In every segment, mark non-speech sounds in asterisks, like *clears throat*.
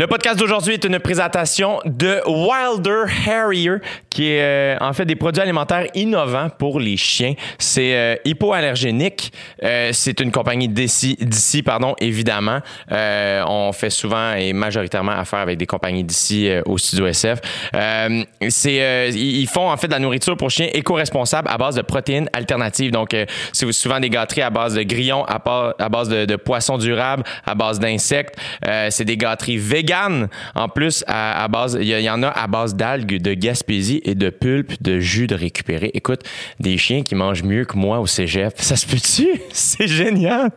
Le podcast d'aujourd'hui est une présentation de Wilder Harrier, qui est euh, en fait des produits alimentaires innovants pour les chiens. C'est euh, hypoallergénique. Euh, c'est une compagnie d'ici, pardon, évidemment. Euh, on fait souvent et majoritairement affaire avec des compagnies d'ici euh, au studio SF. Euh, c'est, ils font en fait de la nourriture pour chiens éco-responsable à base de protéines alternatives. Donc, c'est souvent des gâteries à base de grillons, à, à base de, poissons durables, à base d'insectes. C'est des gâteries véganes en plus à, base. Il y, en a à base d'algues, de Gaspésie et de pulpe de jus de récupéré. Écoute, des chiens qui mangent mieux que moi au cégep. Ça se peut-tu? *laughs* C'est génial!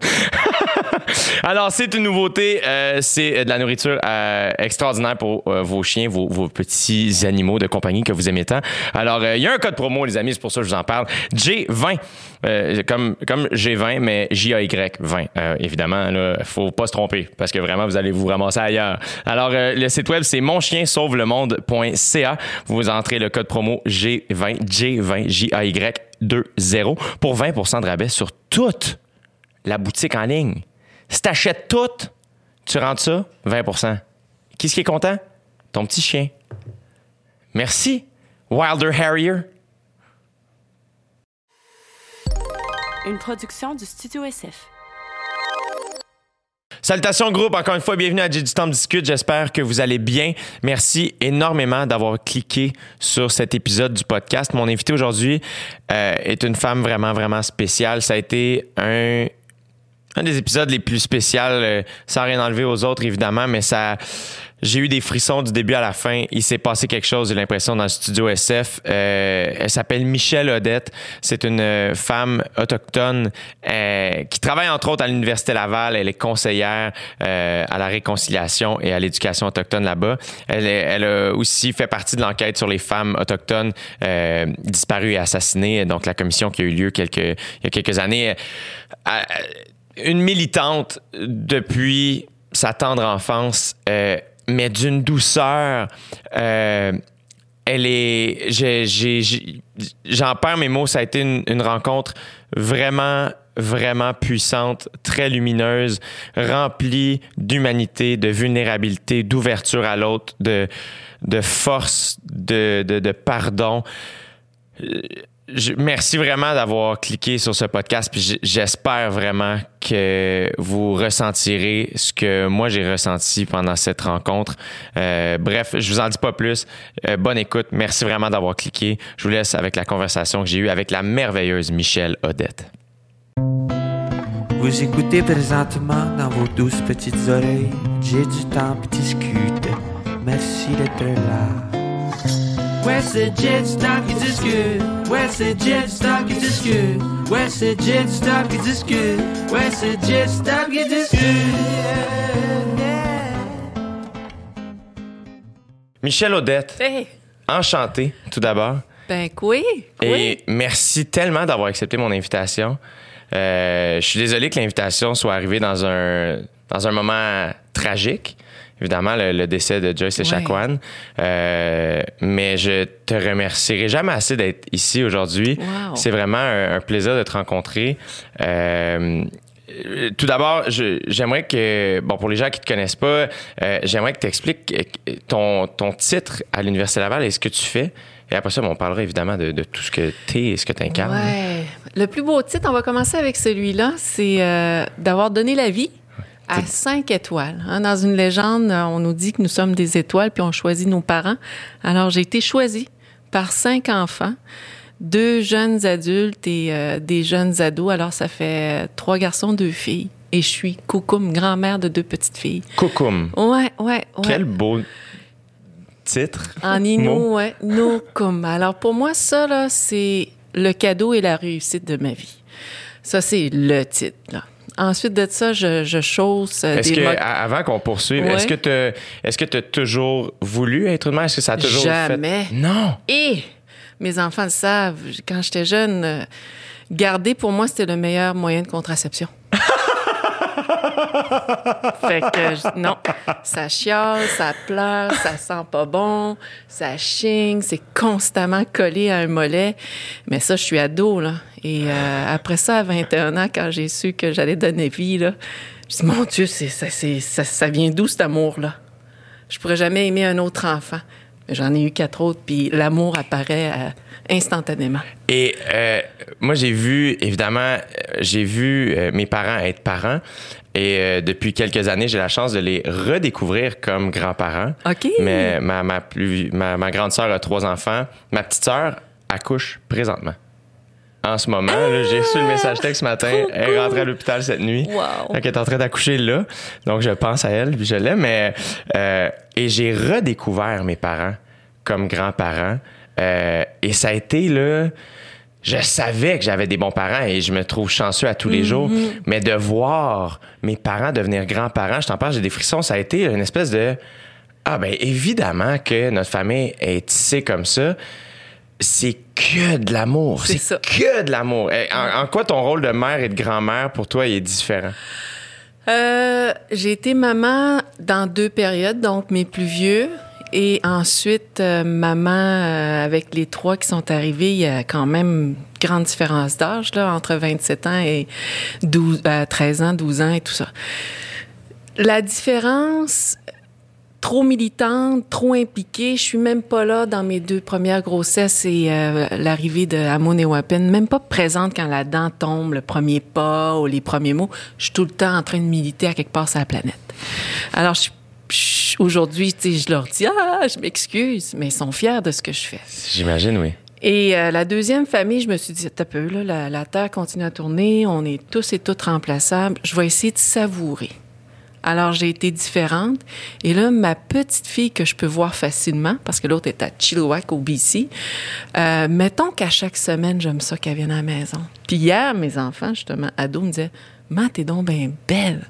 *laughs* Alors, c'est une nouveauté. euh, c'est de la nourriture euh, extraordinaire pour euh, vos chiens, vos, petits animaux de compagnie que vous aimez tant. Alors, il y a un code promo, les amis, c'est pour ça que je vous en parle. J20, euh, comme, comme G20, mais J-A-Y 20. Euh, évidemment, là, faut pas se tromper parce que vraiment, vous allez vous ramasser ailleurs. Alors, le site web, c'est monchiensauvelemonde.ca. Vous entrez le code promo G20, J20, J-A-Y 20 pour 20% de rabais sur toute la boutique en ligne. Si t'achètes tout, tu rentres ça, 20 Qui est-ce qui est content? Ton petit chien. Merci, Wilder Harrier. Une production du Studio SF. Salutations groupe, encore une fois, bienvenue à J'ai du temps de discute. J'espère que vous allez bien. Merci énormément d'avoir cliqué sur cet épisode du podcast. Mon invité aujourd'hui euh, est une femme vraiment, vraiment spéciale. Ça a été un, un des épisodes les plus spéciaux, euh, sans rien enlever aux autres évidemment, mais ça, j'ai eu des frissons du début à la fin. Il s'est passé quelque chose, j'ai l'impression, dans le studio SF. Euh, elle s'appelle Michelle Odette. C'est une euh, femme autochtone euh, qui travaille entre autres à l'Université Laval. Elle est conseillère euh, à la réconciliation et à l'éducation autochtone là-bas. Elle, a aussi fait partie de l'enquête sur les femmes autochtones disparues et assassinées, donc la commission qui a eu lieu quelques, il y a quelques années. Une militante depuis sa tendre enfance, euh, mais d'une douceur. euh, elle est. J'en perds mes mots. Ça a été une, rencontre vraiment, vraiment puissante, très lumineuse, remplie d'humanité, de vulnérabilité, d'ouverture à l'autre, de, de force, de, de, de pardon. Merci vraiment d'avoir cliqué sur ce podcast. Puis j'espère vraiment que vous ressentirez ce que moi j'ai ressenti pendant cette rencontre. Euh, bref, je vous en dis pas plus. Euh, bonne écoute. Merci vraiment d'avoir cliqué. Je vous laisse avec la conversation que j'ai eue avec la merveilleuse Michelle Odette. Vous écoutez présentement dans vos douces petites oreilles. J'ai du temps pour discuter. Merci d'être là. Ouais, c'est Jet Stock qui discute. Ouais, c'est Jet Stock qui discute. Ouais, c'est Jet Stock qui discute. Ouais, c'est Jet Stock qui discute. Michelle Odette, Hey, enchantée tout d'abord. ben oui, oui. Et merci tellement d'avoir accepté mon invitation. Euh, je suis désolé que l'invitation soit arrivée dans un, dans un moment tragique. Évidemment, le, le décès de Joyce Echaquan. Euh, mais je te remercierai jamais assez d'être ici aujourd'hui. Wow. C'est vraiment un, un plaisir de te rencontrer. Euh, tout d'abord, j'aimerais que, bon, pour les gens qui te connaissent pas, euh, j'aimerais que tu expliques ton, ton titre à l'Université Laval et ce que tu fais. Et après ça, bon, on parlera évidemment de, de tout ce que tu es et ce que tu incarnes. Ouais. Le plus beau titre, on va commencer avec celui-là, c'est euh, d'avoir donné la vie à cinq étoiles. hein. Dans une légende, euh, on nous dit que nous sommes des étoiles, puis on choisit nos parents. Alors, j'ai été choisie par cinq enfants, deux jeunes adultes et euh, des jeunes ados. Alors, ça fait euh, trois garçons, deux filles. Et je suis Koukoum, grand-mère de deux petites filles. Koukoum. Ouais, ouais, ouais. Quel beau titre. En. Inou, ouais. Nokum. Alors, pour moi, ça, là, c'est le cadeau et la réussite de ma vie. Ça, c'est le titre, là. Ensuite de ça, je, je chausse euh, Est-ce des que, avant qu'on poursuive, Ouais. est-ce que tu est-ce que tu as toujours voulu être une mère? Est-ce que ça a toujours Jamais. fait? Non. Et mes enfants le savent, quand j'étais jeune, euh, garder, pour moi, c'était le meilleur moyen de contraception. *laughs* fait que, non, ça chiale, ça pleure, ça sent pas bon, ça chigne, c'est constamment collé à un mollet. Mais ça, je suis ado, là. Et euh, après ça, à 21 ans, quand j'ai su que j'allais donner vie, là, je dis, mon Dieu, c'est, ça, c'est, ça, ça vient d'où cet amour-là? je pourrais jamais aimer un autre enfant. J'en ai eu quatre autres, puis l'amour apparaît euh, instantanément. Et euh, moi, j'ai vu, évidemment, j'ai vu mes parents être parents. Et euh, depuis quelques années, j'ai la chance de les redécouvrir comme grands-parents. OK. Mais ma, ma, plus, ma, ma grande sœur a trois enfants. Ma petite sœur accouche présentement. En ce moment, là, j'ai reçu le message texte ce matin. Elle est rentrée à l'hôpital cette nuit. Wow. Donc, elle est en train d'accoucher là. Donc, je pense à elle, puis je l'aime. Mais, euh, et j'ai redécouvert mes parents comme grands-parents. Euh, et ça a été, là, je savais que j'avais des bons parents et je me trouve chanceux à tous les jours. Mais de voir mes parents devenir grands-parents, je t'en parle, j'ai des frissons. Ça a été une espèce de, ah ben évidemment que notre famille est tissée comme ça. C'est que de l'amour. C'est ça. que de l'amour. Eh, En, en quoi ton rôle de mère et de grand-mère pour toi il est différent? Euh, j'ai été maman dans deux périodes, donc mes plus vieux. Et ensuite, euh, maman euh, avec les trois qui sont arrivés, il y a quand même grande différence d'âge, là, entre 27 ans et 12, euh, 13 ans, 12 ans et tout ça. La différence, trop militante, trop impliquée. Je suis même pas là dans mes deux premières grossesses et l'arrivée de Amon et Wapen, même pas présente quand la dent tombe, le premier pas ou les premiers mots. Je suis tout le temps en train de militer à quelque part sur la planète. Alors, je- je- aujourd'hui, je leur dis, ah, je m'excuse, mais ils sont fiers de ce que je fais. J'imagine, oui. Et euh, la deuxième famille, je me suis dit, t'as peu, là, la, la Terre continue à tourner, on est tous et toutes remplaçables. Je vais essayer de savourer. Alors, j'ai été différente. Et là, ma petite fille que je peux voir facilement, parce que l'autre est à Chilliwack, au BC, euh, mettons qu'à chaque semaine, j'aime ça qu'elle vienne à la maison. Puis hier, mes enfants, justement, ados, me disaient, « Maman, t'es donc bien belle. »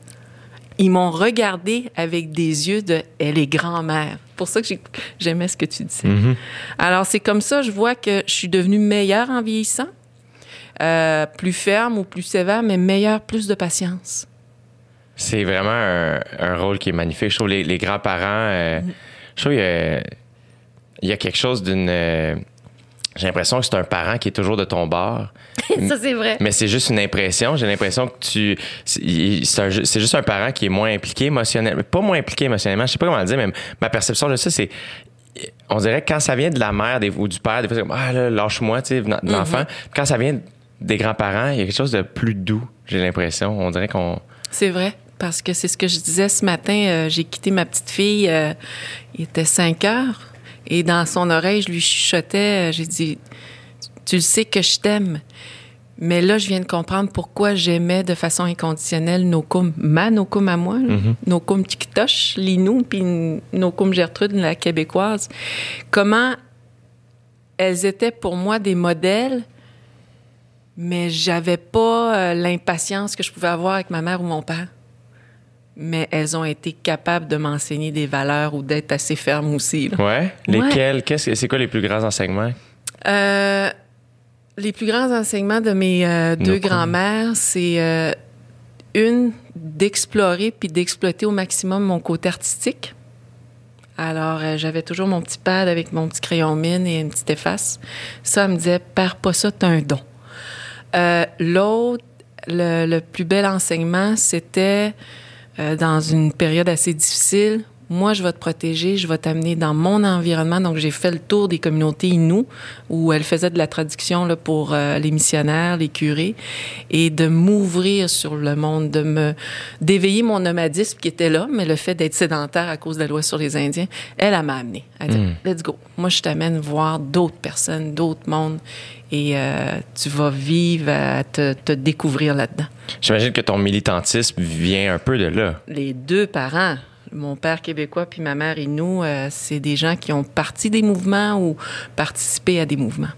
Ils m'ont regardé avec des yeux de « Elle est grand-mère. » pour ça que j'ai- j'aimais ce que tu disais. Alors, c'est comme ça, je vois que je suis devenue meilleure en vieillissant, euh, plus ferme ou plus sévère, mais meilleure, plus de patience. C'est vraiment un, un rôle qui est magnifique. Je trouve les, les grands-parents, euh, je trouve qu'il y a, il y a quelque chose d'une. J'ai l'impression que c'est un parent qui est toujours de ton bord. *laughs* ça, c'est vrai. Mais c'est juste une impression. J'ai l'impression que tu. C'est juste un parent qui est moins impliqué émotionnellement. Pas moins impliqué émotionnellement, je sais pas comment le dire, mais ma perception de ça, c'est. On dirait que quand ça vient de la mère ou du père, des fois, c'est comme Ah là, lâche-moi, tu sais, de l'enfant. Quand ça vient des grands-parents, il y a quelque chose de plus doux, j'ai l'impression. On dirait qu'on. C'est vrai. Parce que c'est ce que je disais ce matin. euh, j'ai quitté ma petite fille. euh, il était 5 heures. Et dans son oreille, je lui chuchotais. euh, j'ai dit Tu le sais que je t'aime. Mais là, je viens de comprendre pourquoi j'aimais de façon inconditionnelle nos cum, ma nos cum à moi, là. nos cum tiktosh, Linou, puis nos cum Gertrude, la québécoise. Comment elles étaient pour moi des modèles, mais j'avais pas euh, l'impatience que je pouvais avoir avec ma mère ou mon père. Mais elles ont été capables de m'enseigner des valeurs ou d'être assez fermes aussi. là. Ouais? Lesquels? Qu'est-ce que- c'est quoi les plus grands enseignements? Euh, les plus grands enseignements de mes euh, deux grands-mères, c'est euh, une d'explorer puis d'exploiter au maximum mon côté artistique. Alors, j'avais toujours mon petit pad avec mon petit crayon mine et une petite efface. Ça, elle me disait, perds pas ça, t'as un don. L'autre, le, le plus bel enseignement, c'était euh, dans une période assez difficile. Moi, je vais te protéger, je vais t'amener dans mon environnement. Donc, j'ai fait le tour des communautés Innu, où elle faisait de la traduction là, pour euh, les missionnaires, les curés, et de m'ouvrir sur le monde, de me d'éveiller mon nomadisme qui était là, mais le fait d'être sédentaire à cause de la loi sur les Indiens, elle, elle m'a amené. Elle a dit, let's go. Moi, je t'amène voir d'autres personnes, d'autres mondes, et euh, tu vas vivre à te, te découvrir là-dedans. J'imagine que ton militantisme vient un peu de là. Les deux parents, mon père québécois puis ma mère Inou, euh, c'est des gens qui ont parti des mouvements ou participé à des mouvements.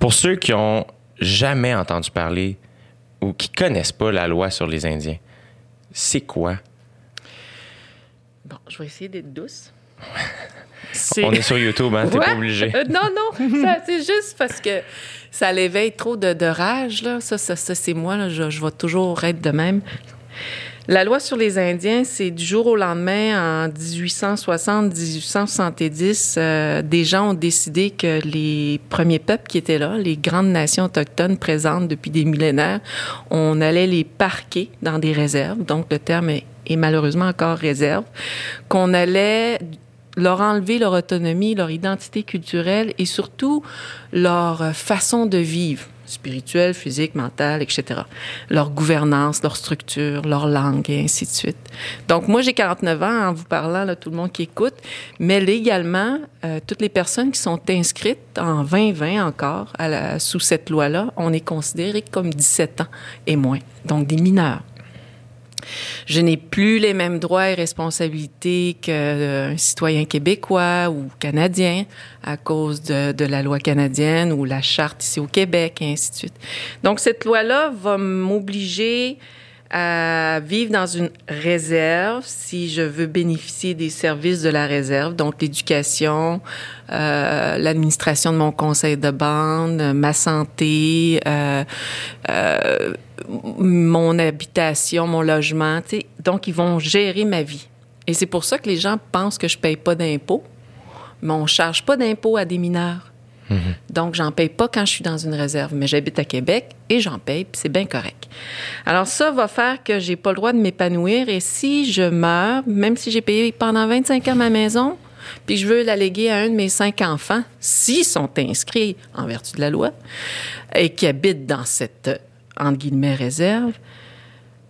Pour ceux qui ont jamais entendu parler ou qui connaissent pas la loi sur les Indiens, c'est quoi? Bon, je vais essayer d'être douce. *laughs* On est sur YouTube, hein? T'es pas obligé. Euh, non, non, *laughs* c'est juste parce que ça l'éveille trop de, de rage. Là. Ça, ça, ça, c'est moi. Là. Je, je vais toujours être de même. La loi sur les Indiens, c'est du jour au lendemain, en 1860-1870, euh, des gens ont décidé que les premiers peuples qui étaient là, les grandes nations autochtones présentes depuis des millénaires, on allait les parquer dans des réserves. Donc, le terme est, malheureusement encore réserve. Qu'on allait leur enlever leur autonomie, leur identité culturelle et surtout leur façon de vivre spirituelle, physique, mentale, etc. Leur gouvernance, leur structure, leur langue et ainsi de suite. Donc moi j'ai 49 ans en vous parlant là tout le monde qui écoute, mais légalement euh, toutes les personnes qui sont inscrites en 2020 encore sous cette loi-là, on est considéré comme 17 ans et moins. Donc des mineurs. Je n'ai plus les mêmes droits et responsabilités qu'un citoyen québécois ou canadien à cause de, de, la loi canadienne ou la charte ici au Québec et ainsi de suite. Donc, cette loi-là va m'obliger à vivre dans une réserve si je veux bénéficier des services de la réserve, donc l'éducation, euh, l'administration de mon conseil de bande, ma santé, euh, euh, mon habitation, mon logement. sais. Donc, ils vont gérer ma vie. Et c'est pour ça que les gens pensent que je paye pas d'impôts, mais on charge pas d'impôts à des mineurs. Donc, j'en paye pas quand je suis dans une réserve, mais j'habite à Québec et j'en paye, puis c'est bien correct. Alors, ça va faire que j'ai pas le droit de m'épanouir et si je meurs, même si j'ai payé pendant 25 ans ma maison, puis je veux la léguer à un de mes cinq enfants, s'ils sont inscrits en vertu de la loi et qui habitent dans cette, entre guillemets, réserve,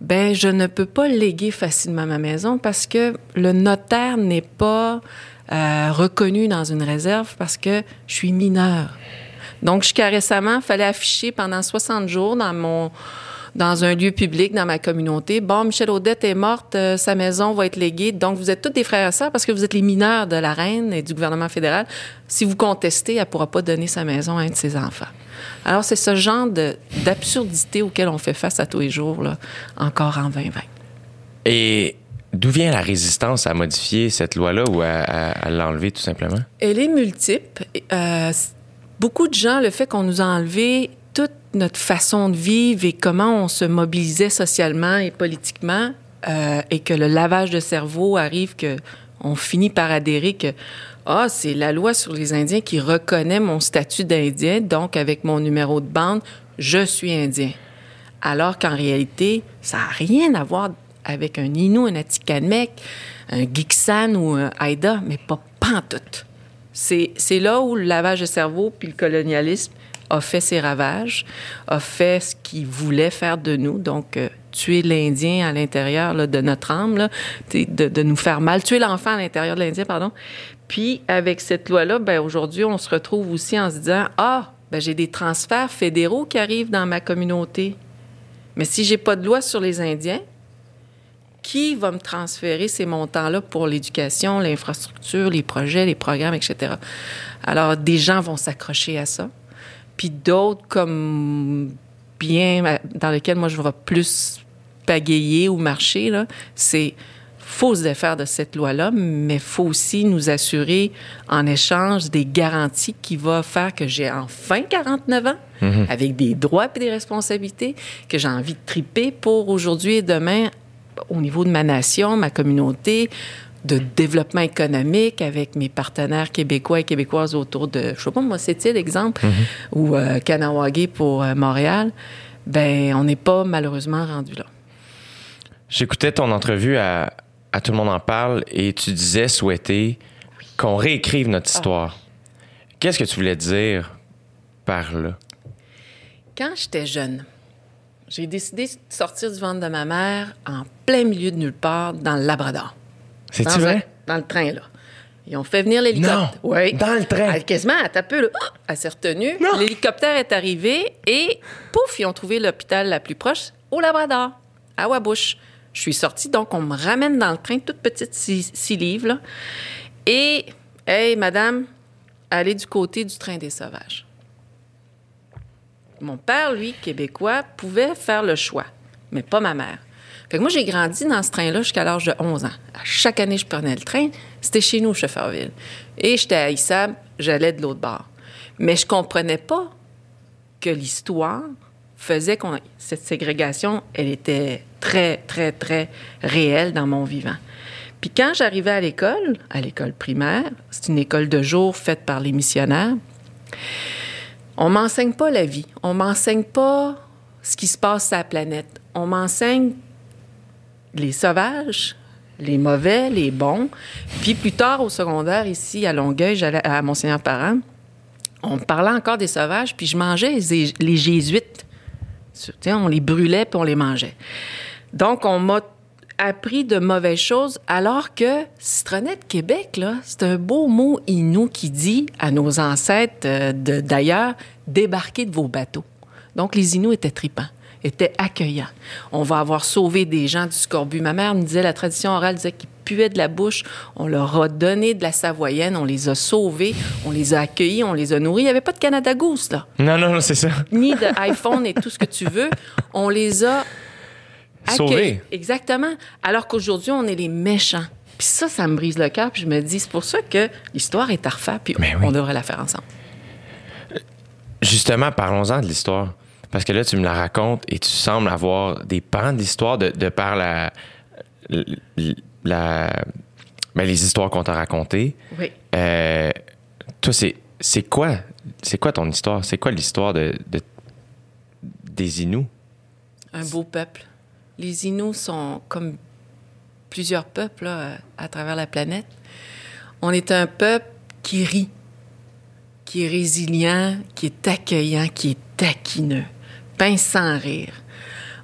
ben je ne peux pas léguer facilement ma maison parce que le notaire n'est pas euh, reconnu dans une réserve parce que je suis mineur. Donc, jusqu'à récemment, il fallait afficher pendant 60 jours dans mon dans un lieu public, dans ma communauté. Bon, Michel Audette est morte, euh, sa maison va être léguée. Donc, vous êtes tous des frères et sœurs parce que vous êtes les mineurs de la reine et du gouvernement fédéral. Si vous contestez, elle pourra pas donner sa maison à un de ses enfants. Alors, c'est ce genre d'absurdité auquel on fait face à tous les jours, là, encore en 2020. Et D'où vient la résistance à modifier cette loi-là ou à, l'enlever tout simplement? Elle est multiple. Euh, beaucoup de gens, le fait qu'on nous a enlevé toute notre façon de vivre et comment on se mobilisait socialement et politiquement, euh, et que le lavage de cerveau arrive que on finit par adhérer que ah, c'est la loi sur les Indiens qui reconnaît mon statut d'Indien, donc avec mon numéro de bande, je suis Indien. Alors qu'en réalité, ça n'a rien à voir avec un Innu, un Atikamek, un Gixan ou un Haïda, mais pas pantoute. C'est, c'est là où le lavage de cerveau puis le colonialisme a fait ses ravages, a fait ce qu'il voulait faire de nous, donc euh, tuer l'Indien à l'intérieur là, de notre âme, là, de, de, nous faire mal, tuer l'enfant à l'intérieur de l'Indien, pardon. Puis avec cette loi-là, ben, aujourd'hui, on se retrouve aussi en se disant, ah, ben, j'ai des transferts fédéraux qui arrivent dans ma communauté. Mais si j'ai pas de loi sur les Indiens, qui va me transférer ces montants-là pour l'éducation, l'infrastructure, les projets, les programmes, etc. Alors, des gens vont s'accrocher à ça. Puis d'autres, comme bien dans lesquels moi je vais plus pagayer ou marcher, là, c'est faut se défaire de cette loi-là, mais faut aussi nous assurer en échange des garanties qui vont faire que j'ai enfin 49 ans, mm-hmm. avec des droits et des responsabilités, que j'ai envie de triper pour aujourd'hui et demain au niveau de ma nation, ma communauté, de développement économique avec mes partenaires québécois et québécoises autour de, je sais pas moi, c'est l'exemple, mm-hmm. ou euh, Kanawagé pour euh, Montréal, ben on n'est pas malheureusement rendu là. J'écoutais ton entrevue à, à, Tout le monde en parle et tu disais souhaiter qu'on réécrive notre ah. histoire. Qu'est-ce que tu voulais dire par là? Quand j'étais jeune, j'ai décidé de sortir du ventre de ma mère en plein milieu de nulle part, dans le Labrador. C'est-tu vrai? Dans le train, là. Ils ont fait venir l'hélicoptère. Oui. Dans le train. Elle, quasiment, elle t'a peu, là. Elle s'est retenue. L'hélicoptère est arrivé et, pouf, ils ont trouvé l'hôpital la plus proche au Labrador, à Wabush. Je suis sortie, donc on me ramène dans le train, toute petite, six, six livres, là. Et, hey, madame, allez du côté du train des sauvages mon père, lui, québécois, pouvait faire le choix, mais pas ma mère. Fait que moi, j'ai grandi dans ce train-là jusqu'à l'âge de 11 ans. Chaque année, je prenais le train. C'était chez nous, Chefferville. Et j'étais à Issab, j'allais de l'autre bord. Mais je comprenais pas que l'histoire faisait qu'on... Cette ségrégation, elle était très, très, très réelle dans mon vivant. Puis quand j'arrivais à l'école, à l'école primaire, c'est une école de jour faite par les missionnaires, on m'enseigne pas la vie. On m'enseigne pas ce qui se passe sur la planète. On m'enseigne les sauvages, les mauvais, les bons. Puis plus tard, au secondaire, ici, à Longueuil, j'allais à Monseigneur Parent, on me parlait encore des sauvages, puis je mangeais les, jésuites. On les brûlait, puis on les mangeait. Donc, on m'a appris de mauvaises choses, alors que Citronnette Québec, là, c'est un beau mot inou qui dit à nos ancêtres euh, de- d'ailleurs, débarquez de vos bateaux. Donc, les Inuits étaient tripants, étaient accueillants. On va avoir sauvé des gens du scorbut. Ma mère me disait, la tradition orale disait qu'ils puaient de la bouche. On leur a donné de la savoyenne, on les a sauvés, on les a accueillis, on les a nourris. Il n'y avait pas de Canada Goose, là Non, non, non, c'est ça. ni d'iPhone et tout ce que tu veux. On les a Accueillis. Exactement. Alors qu'aujourd'hui, on est les méchants. Puis ça, ça me brise le cœur. Puis je me dis, c'est pour ça que l'histoire est à refaire. Puis Mais on oui. devrait la faire ensemble. Justement, parlons-en de l'histoire. Parce que là, tu me la racontes et tu sembles avoir des pans d'histoire de, de par la, la, ben, les histoires qu'on t'a racontées. Oui. Euh, toi, c'est, c'est quoi? C'est quoi ton histoire? C'est quoi l'histoire de, de- des Inuits? Un beau peuple. Les Inuits sont comme plusieurs peuples là, à travers la planète. On est un peuple qui rit, qui est résilient, qui est accueillant, qui est taquineux, pince sans rire.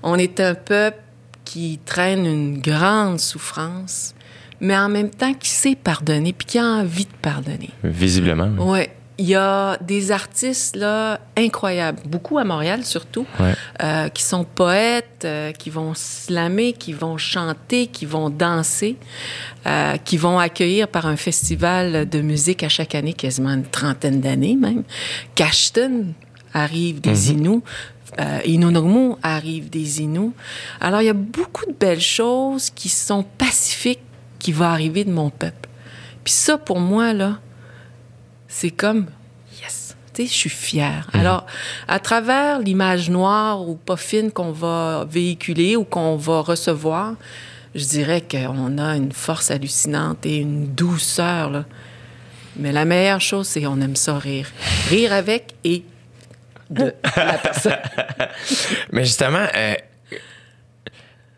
On est un peuple qui traîne une grande souffrance, mais en même temps qui sait pardonner, puis qui a envie de pardonner. Visiblement. oui. Ouais. Il y a des artistes là incroyables, beaucoup à Montréal surtout, Ouais. euh, qui sont poètes, euh, qui vont slammer, qui vont chanter, qui vont danser, euh, qui vont accueillir par un festival de musique à chaque année, quasiment une trentaine d'années même. Cashton arrive des Inuits. Euh, arrive des Inuits. Alors, il y a beaucoup de belles choses qui sont pacifiques qui vont arriver de mon peuple. Puis ça, pour moi, là, c'est comme yes. Tu sais, je suis fière. Alors, à travers l'image noire ou pas fine qu'on va véhiculer ou qu'on va recevoir, je dirais qu'on a une force hallucinante et une douceur. Là. Mais la meilleure chose, c'est qu'on aime ça rire. Rire avec et de la *laughs* personne. Mais justement, euh,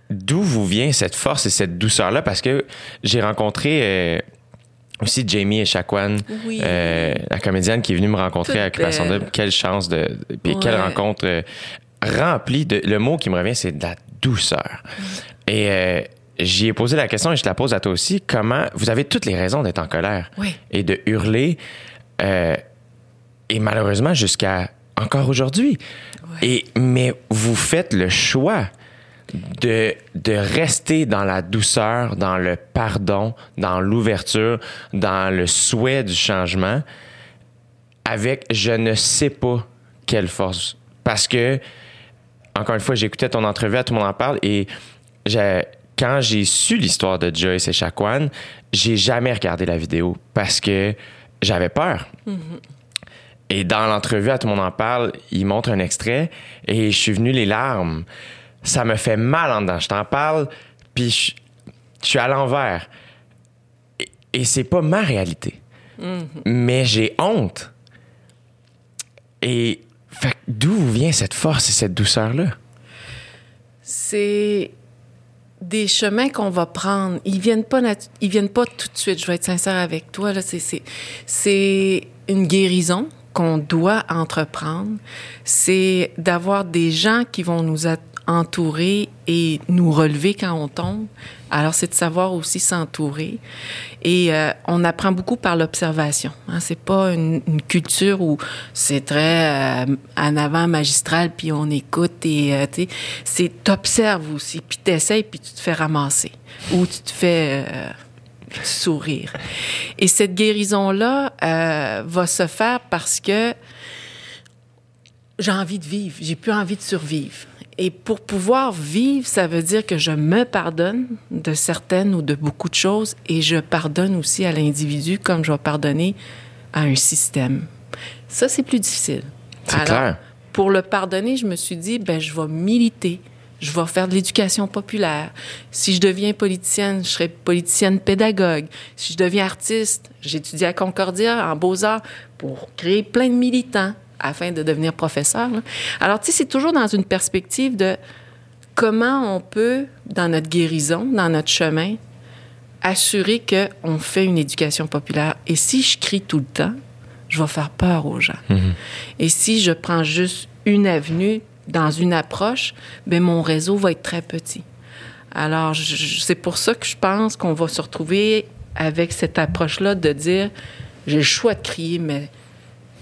d'où vous vient cette force et cette douceur-là? Parce que j'ai rencontré euh, aussi Jamie Echaquan, Oui. euh, la comédienne qui est venue me rencontrer Toute à Occupation. Double. Quelle chance de. Puis Ouais. quelle rencontre euh, remplie de. Le mot qui me revient, c'est de la douceur. Et. euh, J'y ai posé la question et je te la pose à toi aussi. Comment vous avez toutes les raisons d'être en colère Oui. et de hurler euh, et malheureusement jusqu'à encore aujourd'hui. Et mais vous faites le choix de, de rester dans la douceur, dans le pardon, dans l'ouverture, dans le souhait du changement, avec je ne sais pas quelle force. Parce que, encore une fois, j'écoutais ton entrevue, à tout le monde en parle, et quand j'ai su l'histoire de Joyce et Shaquan, j'ai jamais regardé la vidéo parce que j'avais peur. Et dans l'entrevue, à tout le monde en parle, il montre un extrait et je suis venu les larmes. Ça me fait mal en dedans. Je t'en parle, puis je, je suis à l'envers. Et, et c'est pas ma réalité. Mais j'ai honte. Et d'où vient cette force et cette douceur-là? C'est des chemins qu'on va prendre. Ils viennent pas ils viennent pas tout de suite. Je vais être sincère avec toi là. C'est c'est une guérison qu'on doit entreprendre. C'est d'avoir des gens qui vont nous a- entourer et nous relever quand on tombe. Alors c'est de savoir aussi s'entourer. Et euh, on apprend beaucoup par l'observation. Hein. C'est pas une, culture où c'est très euh, en avant magistral puis on écoute et euh, tu c'est t'observes aussi puis t'essayes puis tu te fais ramasser ou tu te fais sourire. Et cette guérison là euh, va se faire parce que j'ai envie de vivre, j'ai plus envie de survivre. Et pour pouvoir vivre, ça veut dire que je me pardonne de certaines ou de beaucoup de choses et je pardonne aussi à l'individu comme je vais pardonner à un système. Ça, c'est plus difficile. C'est clair. Pour le pardonner, je me suis dit, ben, je vais militer. Je vais faire de l'éducation populaire. Si je deviens politicienne, je serai politicienne pédagogue. Si je deviens artiste, j'étudie à Concordia en beaux-arts pour créer plein de militants afin de devenir professeur. là. Alors, tu sais, c'est toujours dans une perspective de comment on peut, dans notre guérison, dans notre chemin, assurer qu'on fait une éducation populaire. Et si je crie tout le temps, je vais faire peur aux gens. Et si je prends juste une avenue dans une approche, ben mon réseau va être très petit. Alors, c'est pour ça que je pense qu'on va se retrouver avec cette approche-là de dire j'ai le choix de crier, mais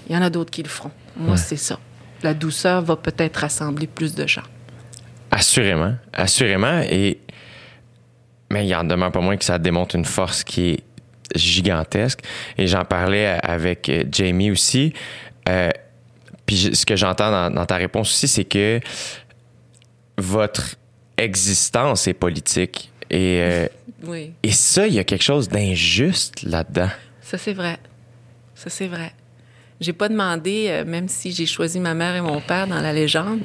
il y en a d'autres qui le feront. Moi, c'est ça. La douceur va peut-être rassembler plus de gens. Assurément, assurément. Et mais il en demeure pas moins que ça démontre une force qui est gigantesque. Et j'en parlais avec euh, Jamie aussi. Euh, puis ce que j'entends dans, dans ta réponse aussi, c'est que votre existence est politique. Et, euh, Oui. et ça, il y a quelque chose d'injuste là-dedans. Ça, c'est vrai. Ça, c'est vrai. J'ai pas demandé, euh, même si j'ai choisi ma mère et mon père dans la légende,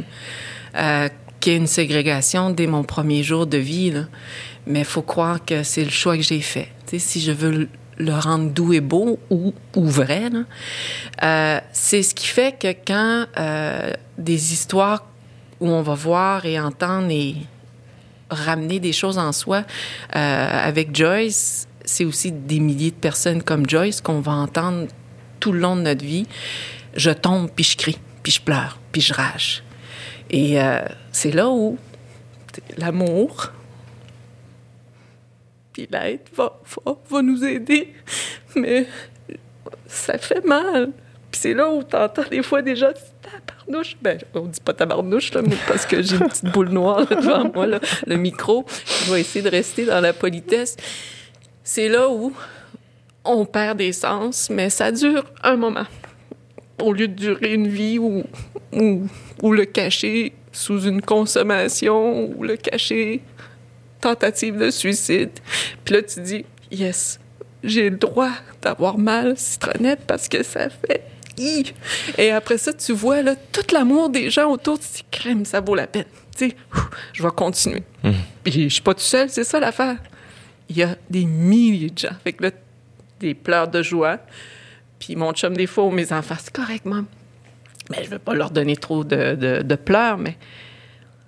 euh, qu'il y ait une ségrégation dès mon premier jour de vie. là. Mais faut croire que c'est le choix que j'ai fait. Si je veux le- rendre doux et beau ou, ou vrai, euh, c'est ce qui fait que quand des histoires où on va voir et entendre et ramener des choses en soi. Avec Joyce, c'est aussi des milliers de personnes comme Joyce qu'on va entendre tout le long de notre vie. Je tombe, puis je crie, puis je pleure, puis je rage. Et euh, c'est là où l'amour, puis l'aide va, va, va nous aider. Mais ça fait mal. Puis c'est là où t'entends des fois des gens tabarnouche. Ben, on dit pas tabarnouche, là, mais parce que j'ai une petite boule noire devant moi, là, le micro. Je vais essayer de rester dans la politesse. C'est là où on perd des sens, mais ça dure un moment. Au lieu de durer une vie ou, ou, ou le cacher sous une consommation ou le cacher tentative de suicide. Puis là, tu dis, yes, j'ai le droit d'avoir mal, citronnette, parce que ça fait hi. Et après ça, tu vois là, tout l'amour des gens autour, tu dis, crème, ça vaut la peine. Tu sais, je vais continuer. Puis je suis pas tout seul, c'est ça l'affaire. Il y a des milliers de gens. Fait que là, des pleurs de joie. Puis mon chum, des fois, mes enfants, c'est correct, maman. Mais je veux pas leur donner trop de, de- de pleurs, mais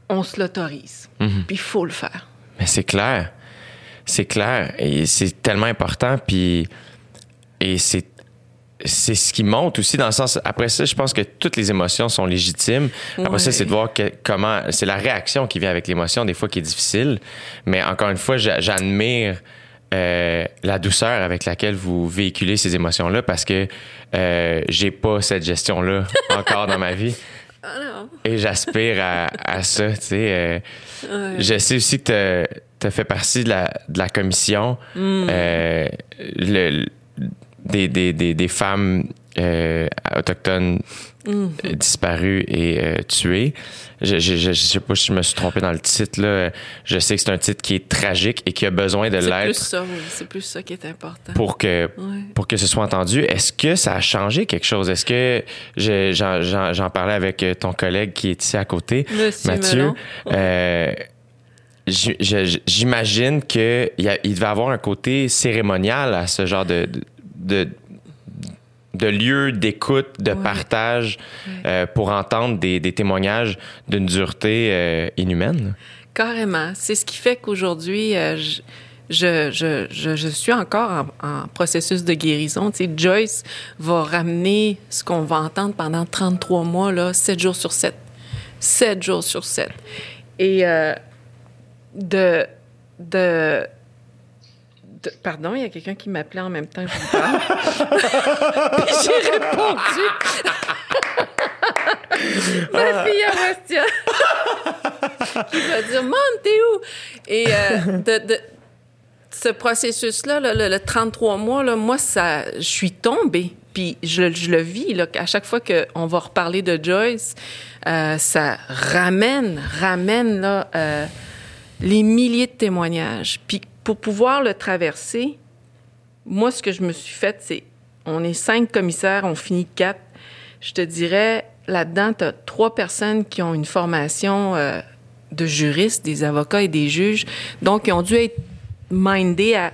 on se l'autorise. Puis il faut le faire. Mais c'est clair. C'est clair. Et c'est tellement important. Puis, et c'est, c'est ce qui monte aussi dans le sens. Après ça, je pense que toutes les émotions sont légitimes. Après ça, c'est de voir que, comment. C'est la réaction qui vient avec l'émotion, des fois, qui est difficile. Mais encore une fois, j'a- j'admire. Euh, la douceur avec laquelle vous véhiculez ces émotions-là parce que euh, j'ai pas cette gestion-là *laughs* encore dans ma vie. Et j'aspire à, à ça, tu sais. euh, Je sais aussi que tu as fait partie de la, de la commission le- des, des, des, des femmes euh, autochtones euh, disparues et euh, tuées. Je, je, je, je sais pas si je me suis trompé dans le titre. Là. Je sais que c'est un titre qui est tragique et qui a besoin de C'est plus l'être ça, oui. C'est plus ça qui est important. pour que Ouais. pour que ce soit entendu. Est-ce que ça a changé quelque chose? Est-ce que je- j'en, j'en- j'en parlais avec euh, ton collègue qui est ici à côté, Monsieur Mathieu. Euh, j'imagine que il y a- il devait avoir un côté cérémonial à ce genre de de, de lieu d'écoute, de Ouais. partage euh, pour entendre des, des témoignages d'une dureté euh, inhumaine. Carrément. C'est ce qui fait qu'aujourd'hui, euh, je, je, je, je, suis encore en, en processus de guérison. Tu sais, Joyce va ramener ce qu'on va entendre pendant 33 mois, là, 7 jours sur 7. 7 jours sur 7. Et euh, de, de, de- Pardon, il y a quelqu'un qui m'appelait en même temps que je vous parle. *laughs* Puis j'ai répondu. *laughs* Ma fille à Bastia *laughs* qui va dire Mom, t'es où? Et euh, de, de- ce processus-là, là, le, le 33 mois, là, moi, ça, je suis tombée. Puis je, je le vis, là, à chaque fois qu'on va reparler de Joyce, euh, ça ramène, ramène là, euh, les milliers de témoignages. Puis pour pouvoir le traverser, moi, ce que je me suis fait, c'est on est cinq commissaires, on finit quatre. Je te dirais, là-dedans, tu as trois personnes qui ont une formation euh, de juristes, des avocats et des juges. Donc, ils ont dû être mindés à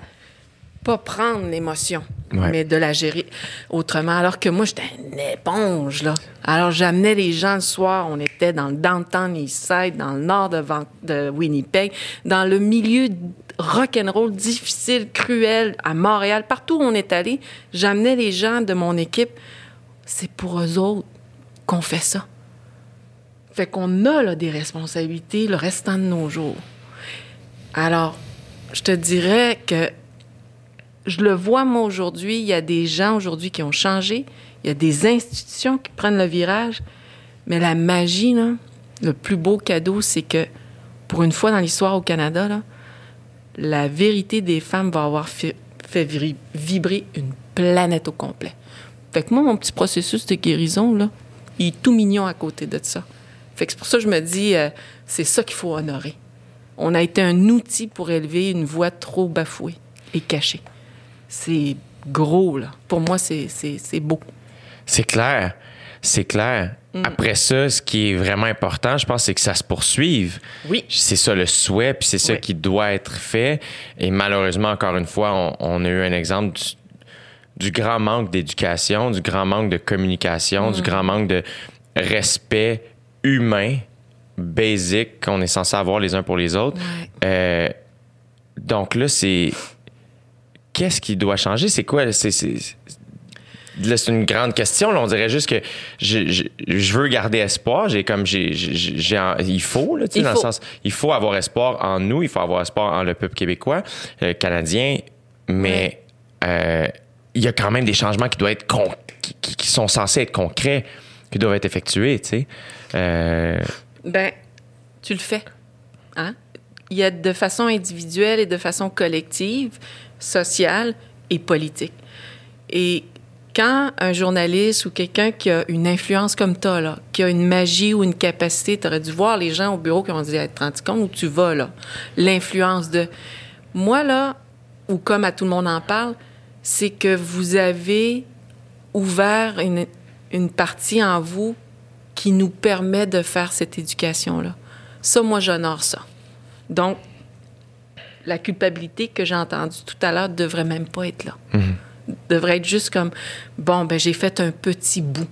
pas prendre l'émotion, Mais de la gérer autrement. Alors que moi, j'étais une éponge, là. Alors, j'amenais les gens le soir. On était dans le downtown East Side, dans le nord de, de Winnipeg, dans le milieu rock'n'roll, difficile, cruel, à Montréal, partout où on est allé, j'amenais les gens de mon équipe. C'est pour eux autres qu'on fait ça. Fait qu'on a là, des responsabilités le restant de nos jours. Alors, je te dirais que je le vois, moi, aujourd'hui, il y a des gens aujourd'hui qui ont changé, il y a des institutions qui prennent le virage, mais la magie, le plus beau cadeau, c'est que, pour une fois dans l'histoire au Canada, la vérité des femmes va avoir fait, vibrer une planète au complet. Fait que moi, mon petit processus de guérison, là, il est tout mignon à côté de ça. Fait que c'est pour ça que je me dis, euh, c'est ça qu'il faut honorer. On a été un outil pour élever une voix trop bafouée et cachée. C'est gros, là. Pour moi, c'est beau. C'est clair. C'est clair. Mm. Après ça, ce qui est vraiment important, je pense, c'est que ça se poursuive. Oui. C'est ça le souhait, puis c'est ça Oui. qui doit être fait. Et malheureusement, encore une fois, on, on a eu un exemple du, du grand manque d'éducation, du grand manque de communication, Mm. du grand manque de respect humain, basic, qu'on est censé avoir les uns pour les autres. Ouais. Euh, donc là, c'est. Qu'est-ce qui doit changer? C'est quoi? C'est. c'est- Là, c'est une grande question. Là, on dirait juste que je, je, je veux garder espoir. J'ai comme j'ai, il faut là, tu sais, Il dans faut. le sens, il faut avoir espoir en nous, il faut avoir espoir en le peuple québécois, euh, canadien, mais euh, il y a quand même des changements qui doivent être con- qui sont censés être concrets, qui doivent être effectués. Tu sais, Euh, Ben, tu le fais. Hein? Il y a de façon individuelle et de façon collective, sociale et politique. Et quand un journaliste ou quelqu'un qui a une influence comme toi, là, qui a une magie ou une capacité, tu aurais dû voir les gens au bureau qui ont dit être rendu compte où tu vas, là? L'influence de. Moi, là, ou comme à tout le monde en parle, c'est que vous avez ouvert une, une partie en vous qui nous permet de faire cette éducation-là. Ça, moi, j'honore ça. Donc, la culpabilité que j'ai entendue tout à l'heure devrait même pas être là. Devrait être juste comme, bon, ben j'ai fait un petit bout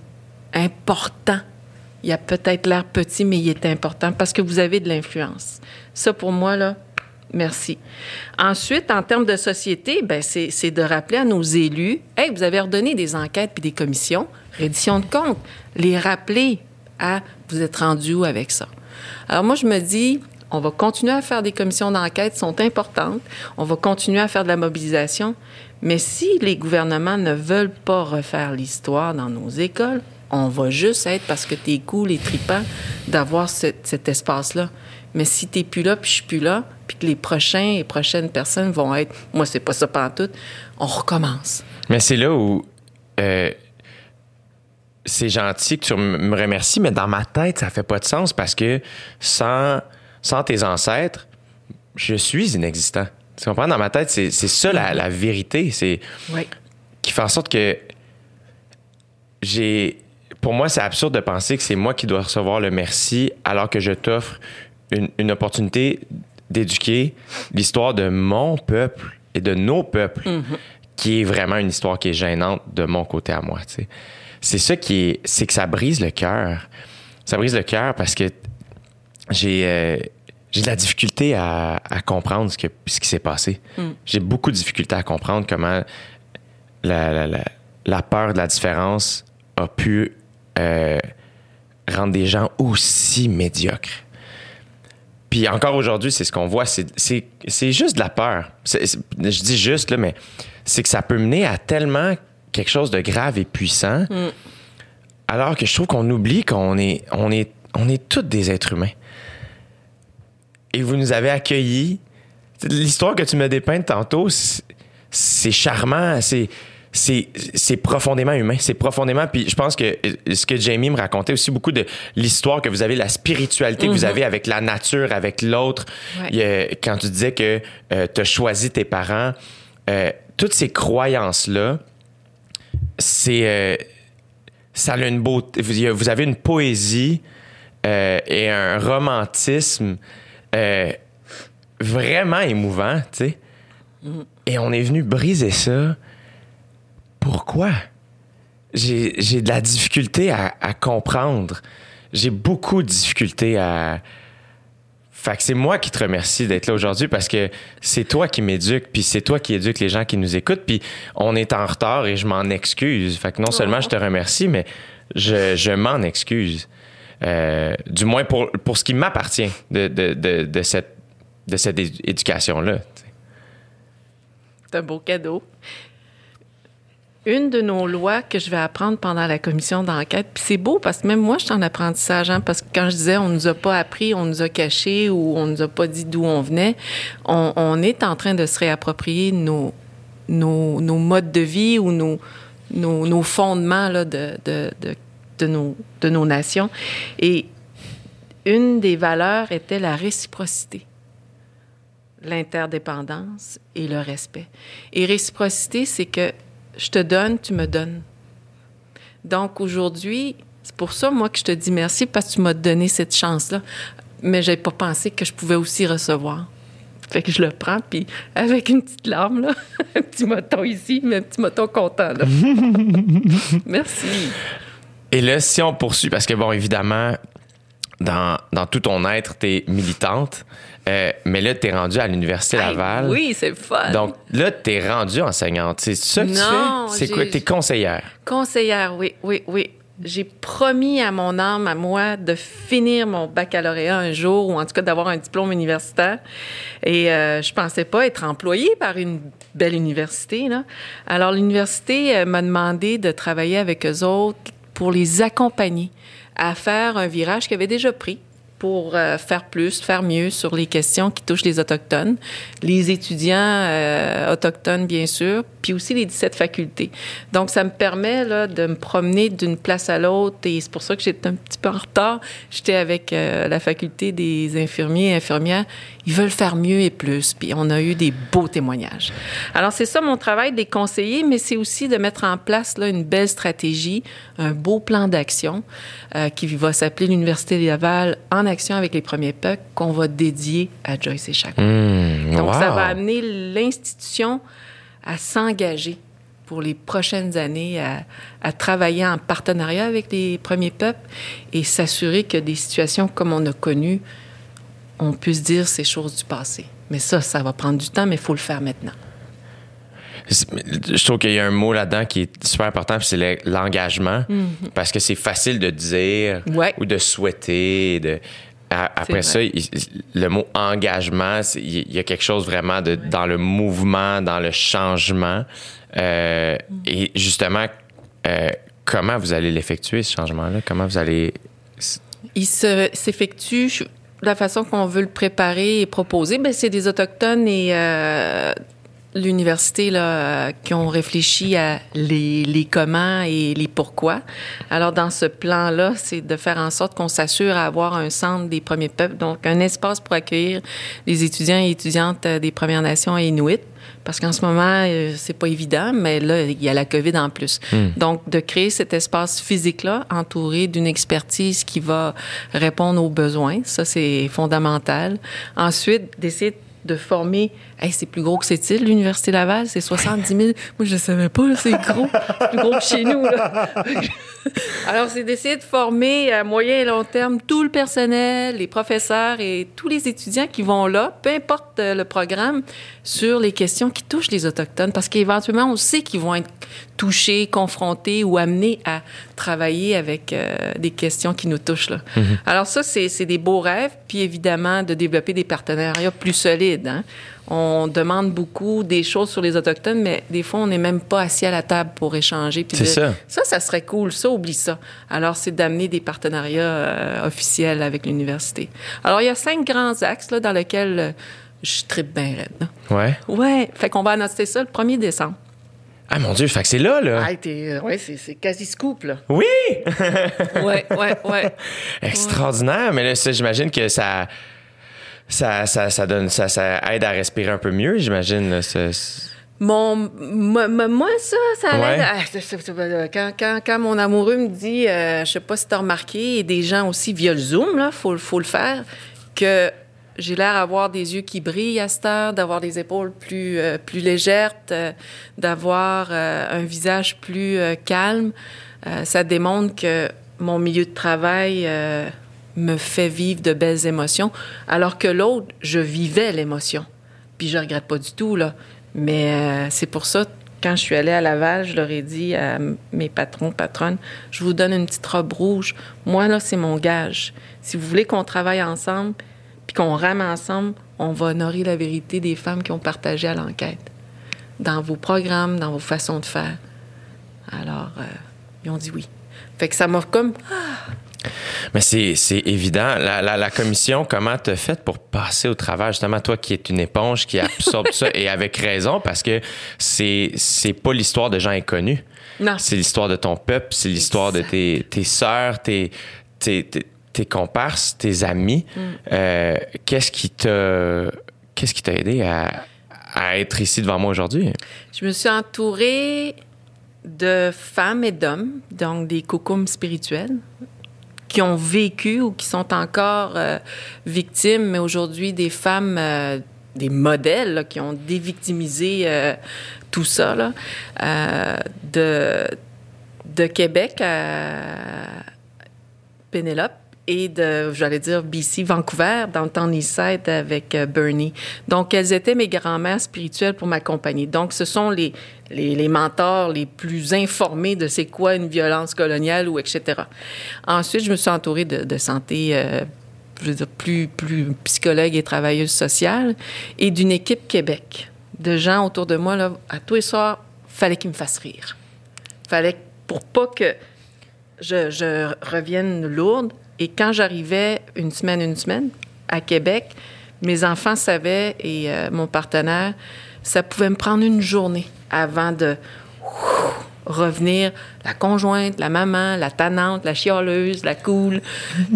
important. Il a peut-être l'air petit, mais il est important parce que vous avez de l'influence. Ça, pour moi, là, merci. Ensuite, en termes de société, ben c'est c'est de rappeler à nos élus, hey, vous avez ordonné des enquêtes puis des commissions, reddition de comptes, les rappeler à vous êtes rendu où avec ça. Alors moi, je me dis, on va continuer à faire des commissions d'enquête, sont importantes. On va continuer à faire de la mobilisation. Mais si les gouvernements ne veulent pas refaire l'histoire dans nos écoles, on va juste être, parce que t'es cool et tripant, d'avoir ce- cet espace-là. Mais si t'es plus là, puis je suis plus là, puis que les prochains et prochaines personnes vont être, moi, c'est pas ça pantoute, on recommence. Mais c'est là où euh, c'est gentil que tu me remercies, mais dans ma tête, ça fait pas de sens parce que sans, sans tes ancêtres, je suis inexistant. Tu comprends? Dans ma tête, c'est ça la, la vérité. C'est Oui. qui fait en sorte que j'ai. Pour moi, c'est absurde de penser que c'est moi qui dois recevoir le merci alors que je t'offre une, une opportunité d'éduquer l'histoire de mon peuple et de nos peuples, qui est vraiment une histoire qui est gênante de mon côté à moi. C'est ça qui est. C'est que ça brise le cœur. Ça brise le cœur parce que j'ai. euh, j'ai de la difficulté à, à comprendre ce, que, ce qui s'est passé. J'ai beaucoup de difficulté à comprendre comment la, la- la- la peur de la différence a pu euh, rendre des gens aussi médiocres. Puis encore aujourd'hui, c'est ce qu'on voit, c'est- juste de la peur. Je dis juste, là, mais c'est que ça peut mener à tellement quelque chose de grave et puissant, alors que je trouve qu'on oublie qu'on est, on est, on est tous des êtres humains. Et vous nous avez accueillis. L'histoire que tu me dépeinte tantôt, c'est- charmant, c'est c'est profondément humain, c'est profondément puis je pense que euh, ce que Jamie me racontait aussi beaucoup de l'histoire que vous avez la spiritualité que vous avez avec la nature, avec l'autre. Ouais. Quand tu disais que tu as choisi tes parents, euh, toutes ces croyances là, c'est euh, ça a une beauté, vous, avez une poésie euh, et un romantisme euh, vraiment émouvant, tu sais. Et on est venu briser ça. Pourquoi? J'ai j'ai de la difficulté à, à comprendre. J'ai beaucoup de difficulté à Fait que c'est moi qui te remercie d'être là aujourd'hui parce que c'est toi qui m'éduque, puis c'est toi qui éduque les gens qui nous écoutent, puis on est en retard et je m'en excuse. Fait que non seulement je te remercie, mais je, je m'en excuse. Euh, du moins pour, pour ce qui m'appartient de, de, de, de cette, de cette éducation-là. C'est un beau cadeau. Une de nos lois que je vais apprendre pendant la commission d'enquête, puis c'est beau parce que même moi, je suis en apprentissage, hein, parce que quand je disais on nous a pas appris, on nous a caché ou on nous a pas dit d'où on venait, on, est en train de se réapproprier nos, nos, nos modes de vie ou nos, nos, fondements là, de, de, de nos, de nos nations. Et une des valeurs était la réciprocité l'interdépendance et le respect. Et réciprocité, c'est que je te donne, tu me donnes. Donc aujourd'hui, c'est pour ça, moi, que je te dis merci parce que tu m'as donné cette chance-là. Mais j'avais pas pensé que je pouvais aussi recevoir. Fait que je le prends, puis avec une petite larme, là, *laughs* un petit moton ici, mais un petit moton content, là. *laughs* merci. Et là, si on poursuit, parce que bon, évidemment, dans, dans tout ton être, t'es militante, euh, mais là, t'es rendue à l'Université Laval. Hey, oui, c'est fun. Donc là, t'es rendue enseignante. C'est ça que Non, tu fais? C'est quoi? T'es conseillère? Conseillère, oui, oui, oui. J'ai promis à mon âme, à moi, de finir mon baccalauréat un jour, ou en tout cas d'avoir un diplôme universitaire. Et euh, je pensais pas être employée par une belle université. Là. Alors l'université euh, m'a demandé de travailler avec eux autres pour les accompagner à faire un virage qu'ils avaient déjà pris pour euh, faire plus, faire mieux sur les questions qui touchent les Autochtones, les étudiants euh, autochtones, bien sûr, puis aussi les 17 facultés. Donc, ça me permet là, de me promener d'une place à l'autre et c'est pour ça que j'étais un petit peu en retard. J'étais avec euh, la faculté des infirmiers et infirmières. Ils veulent faire mieux et plus, puis on a eu des beaux témoignages. Alors, c'est ça mon travail, de les conseiller, mais c'est aussi de mettre en place là, une belle stratégie, un beau plan d'action qui va s'appeler l'Université Laval en action avec les premiers peuples qu'on va dédier à Joyce et Chacun. Mmh, Donc, ça va amener l'institution à s'engager pour les prochaines années à, à travailler en partenariat avec les premiers peuples et s'assurer que des situations comme on a connues, on puisse dire ces choses du passé. Mais ça, ça va prendre du temps, mais il faut le faire maintenant. Je trouve qu'il y a un mot là-dedans qui est super important, c'est le- l'engagement. Parce que c'est facile de dire Mhm. Ouais. ou de souhaiter. De, après ça, il- le mot engagement, il y a quelque chose vraiment de, dans le mouvement, dans le changement. Euh, Mhm. Et justement, euh, comment vous allez l'effectuer, ce changement-là? Comment vous allez. Il se- s'effectue je- la façon qu'on veut le préparer et proposer. Ben, c'est des autochtones et euh, l'université là qui ont réfléchi à les, les comment et les pourquoi. Alors dans ce plan-là, c'est de faire en sorte qu'on s'assure à avoir un centre des premiers peuples, donc un espace pour accueillir les étudiants et étudiantes euh, des Premières Nations et Inuits. Parce qu'en ce moment, euh, c'est pas évident, mais là, il y a la COVID en plus. Donc, de créer cet espace physique-là, entouré d'une expertise qui va répondre aux besoins, ça, c'est fondamental. Ensuite, d'essayer de former, hey, c'est plus gros que cette île, l'Université Laval, c'est 70 000. Moi, je ne savais pas, c'est gros. C'est plus gros que chez nous, là. *laughs* Alors, c'est d'essayer de former à moyen et long terme tout le personnel, les professeurs et tous les étudiants qui vont là, peu importe euh, le programme, sur les questions qui touchent les Autochtones, parce qu'éventuellement, on sait qu'ils vont être touchés, confrontés ou amenés à travailler avec euh, des questions qui nous touchent. Là. Alors ça, c'est c'est des beaux rêves, puis évidemment, de développer des partenariats plus solides. hein. On demande beaucoup des choses sur les Autochtones, mais des fois, on n'est même pas assis à la table pour échanger. puis C'est de- ça. ça, ça serait cool. Ça, oublie ça. Alors, c'est d'amener des partenariats euh, officiels avec l'université. Alors, il y a cinq grands axes là, dans lesquels euh, je tripe bien raide. là. Ouais. Ouais. Fait qu'on va annoncer ça le 1er décembre. Ah mon Dieu, fait que c'est là, là. Ah, t'es, euh, ouais, c'est, c'est quasi scoop, là. Oui! Ouais, ouais, ouais. *laughs* Extraordinaire, mais là, ça, j'imagine que ça, ça, ça, ça donne, ça, ça aide à respirer un peu mieux, j'imagine. ce- ce- Mon, mo- mo- moi, ça, ça Ouais. c'est- quand, quand, quand mon amoureux me dit, euh, je sais pas si t'as remarqué, et des gens aussi via le Zoom, là, faut, faut le faire, que j'ai l'air d'avoir des yeux qui brillent à cette heure, d'avoir des épaules plus, euh, plus légères, euh, d'avoir euh, un visage plus euh, calme. Euh, ça démontre que mon milieu de travail euh, me fait vivre de belles émotions, alors que l'autre, je vivais l'émotion. Puis je regrette pas du tout, là. Mais euh, c'est pour ça, quand je suis allée à Laval, je leur ai dit à mes patrons, patronnes, je vous donne une petite robe rouge. Moi, là, c'est mon gage. Si vous voulez qu'on travaille ensemble, puis qu'on rame ensemble, on va honorer la vérité des femmes qui ont partagé à l'enquête. Dans vos programmes, dans vos façons de faire. Alors, euh, ils ont dit oui. Fait que ça m'a comme Mais c'est, évident. La, la, la commission, comment t'as fait pour passer au travers, justement, toi qui es une éponge, qui absorbe ça, et avec raison, parce que c'est, pas l'histoire de gens inconnus. Non. C'est l'histoire de ton peuple, c'est l'histoire de tes, tes sœurs, tes, tes, tes, tes comparses, tes amis. Euh, qu'est-ce qui t'a, qu'est-ce qui t'a aidé à, à être ici devant moi aujourd'hui? Je me suis entourée de femmes et d'hommes, donc des cocums spirituels, qui ont vécu ou qui sont encore euh, victimes, mais aujourd'hui des femmes, euh, des modèles là, qui ont dévictimisé euh, tout ça, là, de, de Québec à Pénélope et de, j'allais dire, BC, Vancouver, dans le temps Eastside avec euh, Bernie. Donc, elles étaient mes grand-mères spirituelles pour m'accompagner. Donc, ce sont les, les, mentors les plus informés de c'est quoi une violence coloniale ou etc. Ensuite, je me suis entourée de, santé, euh, je veux dire, plus, plus psychologue et travailleuse sociale et d'une équipe Québec de gens autour de moi, là, à tous les soirs, fallait qu'ils me fassent rire. Fallait, pour pas que je revienne lourde. Et quand j'arrivais une semaine, une semaine à Québec, mes enfants savaient et euh, mon partenaire, ça pouvait me prendre une journée avant de ouf, revenir la conjointe, la maman, la tannante, la chialeuse, la cool,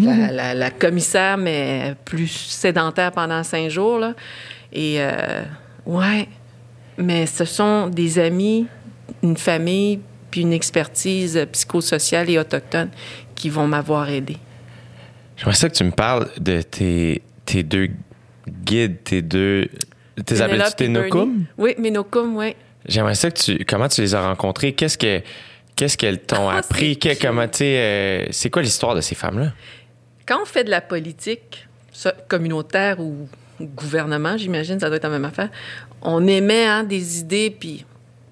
la, *laughs* la- la commissaire, mais plus sédentaire pendant cinq jours. Là. Et euh, ouais, mais ce sont des amis, une famille, puis une expertise psychosociale et autochtone qui vont m'avoir aidé. J'aimerais ça que tu me parles de tes, tes deux guides, tes deux. Tes appelles-tu tes nokum? Oui, mes nokum, oui. J'aimerais ça que tu. Comment tu les as rencontrés? Qu'est-ce que. Qu'est-ce qu'elles t'ont Ah, appris? Que- comment, euh, c'est quoi l'histoire de ces femmes-là? Quand on fait de la politique ça, communautaire ou ou gouvernement, j'imagine, ça doit être la même affaire, on émet hein, des idées, puis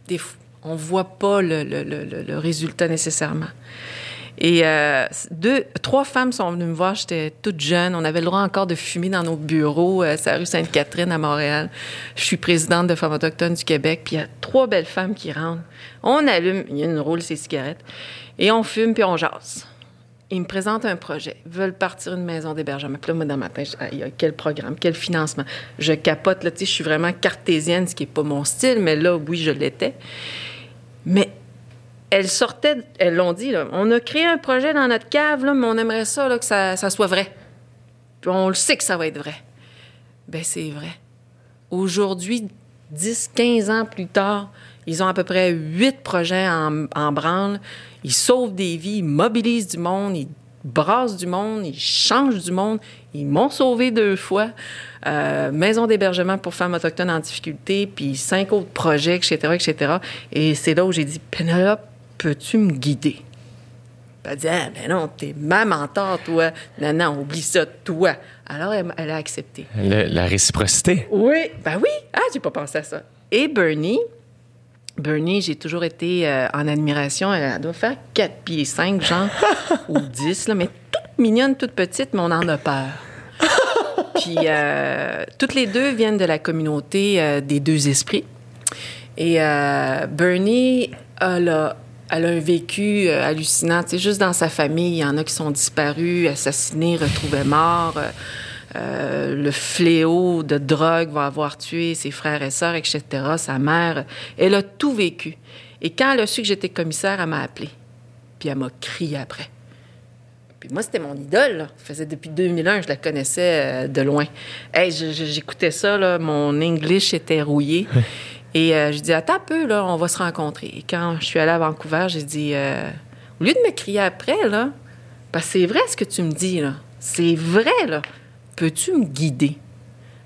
des, on voit pas le- le- le résultat nécessairement. Et euh, deux, trois femmes sont venues me voir, j'étais toute jeune, on avait le droit encore de fumer dans nos bureaux, euh, c'est la rue Sainte-Catherine à Montréal. Je suis présidente de Femmes autochtones du Québec, puis il y a trois belles femmes qui rentrent. On allume, il y a une roule ses cigarettes, et on fume, puis on jase. Ils me présentent un projet. Ils veulent partir une maison d'hébergement. Puis là, moi, dans ma tête, je- quel programme, quel financement. Je capote, là, tu sais, je suis vraiment cartésienne, ce qui n'est pas mon style, mais là, oui, je l'étais. Mais elles sortaient, elles l'ont dit, on a créé un projet dans notre cave, mais on aimerait ça, que ça, soit vrai. Puis on le sait que ça va être vrai. Ben c'est vrai. Aujourd'hui, 10, 15 ans plus tard, ils ont à peu près huit projets en, en branle. Ils sauvent des vies, ils mobilisent du monde, ils brassent du monde, ils changent du monde. Ils m'ont sauvé deux fois. Euh, maison d'hébergement pour femmes autochtones en difficulté, puis cinq autres projets, etc., etc. Et c'est là où j'ai dit, Pénélope, peux-tu me guider? Elle dit, ah, ben non, t'es ma mentor, toi. Non, non, oublie ça, toi. Alors, elle, elle a accepté. Le- la réciprocité. Oui, ben oui. Ah, j'ai pas pensé à ça. Et Bernie, Bernie, j'ai toujours été euh, en admiration. Elle doit faire 4 pieds 5, genre, *laughs* ou 10, là, mais toute mignonne, toute petite, mais on en a peur. *laughs* Puis, euh, toutes les deux viennent de la communauté euh, des deux esprits. Et Bernie, a, elle a un vécu euh, hallucinant. Tu juste dans sa famille, il y en a qui sont disparus, assassinés, retrouvés morts. Euh, euh, le fléau de drogue va avoir tué ses frères et sœurs, etc. Sa mère, elle a tout vécu. Et quand elle a su que j'étais commissaire, elle m'a appelé. Puis elle m'a crié après. Puis moi, c'était mon idole. Là. Faisait depuis 2001, je la connaissais de loin. Hey, je- je- j'écoutais ça, mon English était rouillé. *laughs* Et euh, je dis, attends un peu, là, on va se rencontrer. Et quand je suis allée à Vancouver, j'ai dit, euh, au lieu de me crier après, là, parce c'est vrai ce que tu me dis, là. C'est vrai, là. Peux-tu me guider?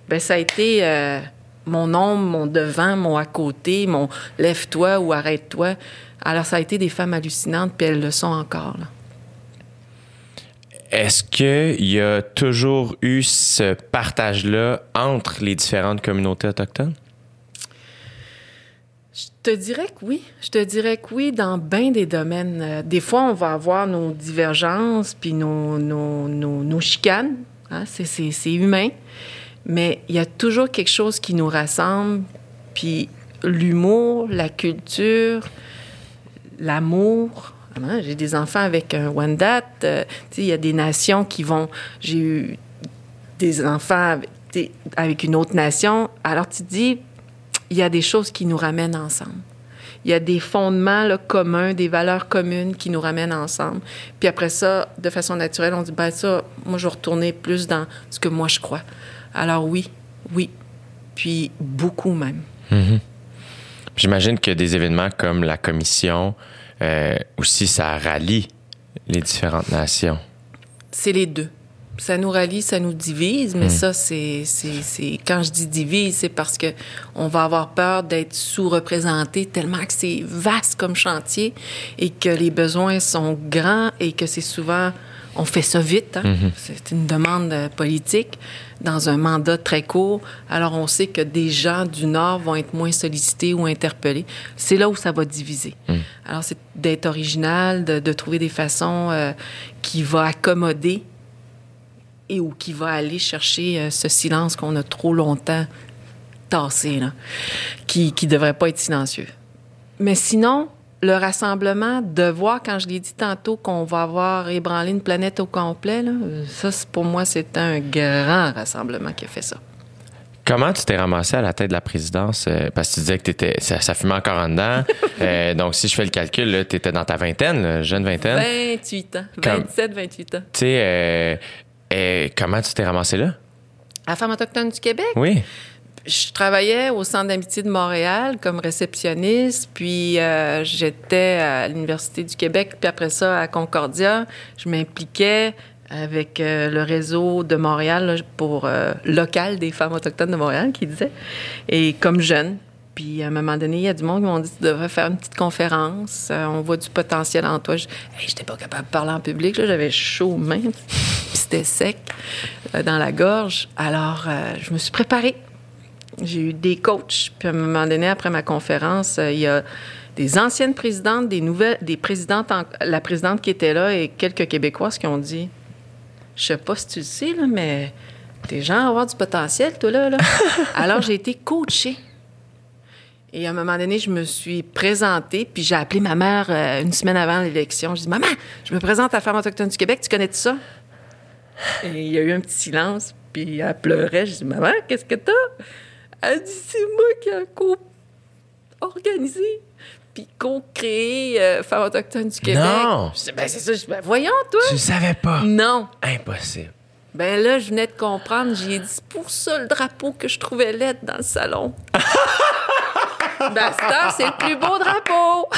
Ben, ça a été euh, mon ombre, mon devant, mon à côté, mon lève-toi ou arrête-toi. Alors, ça a été des femmes hallucinantes, puis elles le sont encore, là. est-ce qu'il y a toujours eu ce partage-là entre les différentes communautés autochtones? Te dirais que oui. Je te dirais que oui, dans bien des domaines. Euh, des fois, on va avoir nos divergences puis nos, nos, nos, chicanes. Hein? C'est, humain. Mais il y a toujours quelque chose qui nous rassemble. Puis l'humour, la culture, l'amour. Hein? J'ai des enfants avec un Wendat. Euh, il y a des nations qui vont. J'ai eu des enfants avec, avec une autre nation. Alors tu dis, il y a des choses qui nous ramènent ensemble. Il y a des fondements là, communs, des valeurs communes qui nous ramènent ensemble. Puis après ça, de façon naturelle, on dit, ben ça, moi, je vais retourner plus dans ce que moi, je crois. Alors oui, oui. Puis beaucoup même. J'imagine que des événements comme la commission, euh, aussi, ça rallie les différentes nations. C'est les deux. Ça nous rallie, ça nous divise, mais ça, c'est, c'est, c'est... Quand je dis divise, c'est parce que on va avoir peur d'être sous-représenté tellement que c'est vaste comme chantier et que les besoins sont grands et que c'est souvent... On fait ça vite. Hein? C'est une demande euh, politique dans un mandat très court. Alors, on sait que des gens du Nord vont être moins sollicités ou interpellés. C'est là où ça va diviser. Alors, c'est d'être original, de, de trouver des façons euh, qui vont accommoder et ou qui va aller chercher euh, ce silence qu'on a trop longtemps tassé, là, qui ne devrait pas être silencieux. Mais sinon, le rassemblement, de voir, quand je l'ai dit tantôt, qu'on va avoir ébranlé une planète au complet, là, ça, pour moi, c'est un grand rassemblement qui a fait ça. Comment tu t'es ramassé à la tête de la présidence? euh, parce que tu disais que t'étais, ça, ça fumait encore en dedans. *laughs* Euh, donc, si je fais le calcul, tu étais dans ta vingtaine, là, jeune vingtaine. 28 ans. Comme- 27, 28 ans. Tu sais, euh, euh, comment tu t'es ramassé là? À la Femme autochtone du Québec, Oui. je travaillais au Centre d'amitié de Montréal comme réceptionniste, puis euh, j'étais à l'Université du Québec, puis après ça à Concordia. Je m'impliquais avec euh, le réseau de Montréal là, pour euh, local des femmes autochtones de Montréal, qui disait, et comme jeune. Puis à un moment donné, il y a du monde qui m'ont dit tu devrais faire une petite conférence. Euh, on voit du potentiel en toi. Je n'étais pas capable de parler en public. J'avais chaud aux mains, c'était sec euh, dans la gorge. Alors, euh, je me suis préparée. J'ai eu des coachs. Puis à un moment donné, après ma conférence, il y a des anciennes présidentes, des nouvelles, des présidentes, en- la présidente qui était là et quelques Québécoises qui ont dit Je sais pas si tu le sais, là, mais tes gens vont avoir du potentiel, toi, là. là. *laughs* Alors, j'ai été coachée. Et à un moment donné, je me suis présentée, puis j'ai appelé ma mère euh, une semaine avant l'élection. Je dis Maman, je me présente à la Femme autochtone du Québec, tu connais ça? Et il y a eu un petit silence, puis elle pleurait. Je dis Maman, qu'est-ce que t'as? Elle dit C'est moi qui ai co-organisé, puis co-créé euh, Femme autochtone du Québec. Non. Je dis Ben, c'est ça. Je dis Ben, voyons, toi. Tu savais pas? Non. Impossible. Ben là, je venais de comprendre. J'ai dit, c'est pour ça le drapeau que je trouvais laide dans le salon. *laughs* Star, c'est le plus beau drapeau.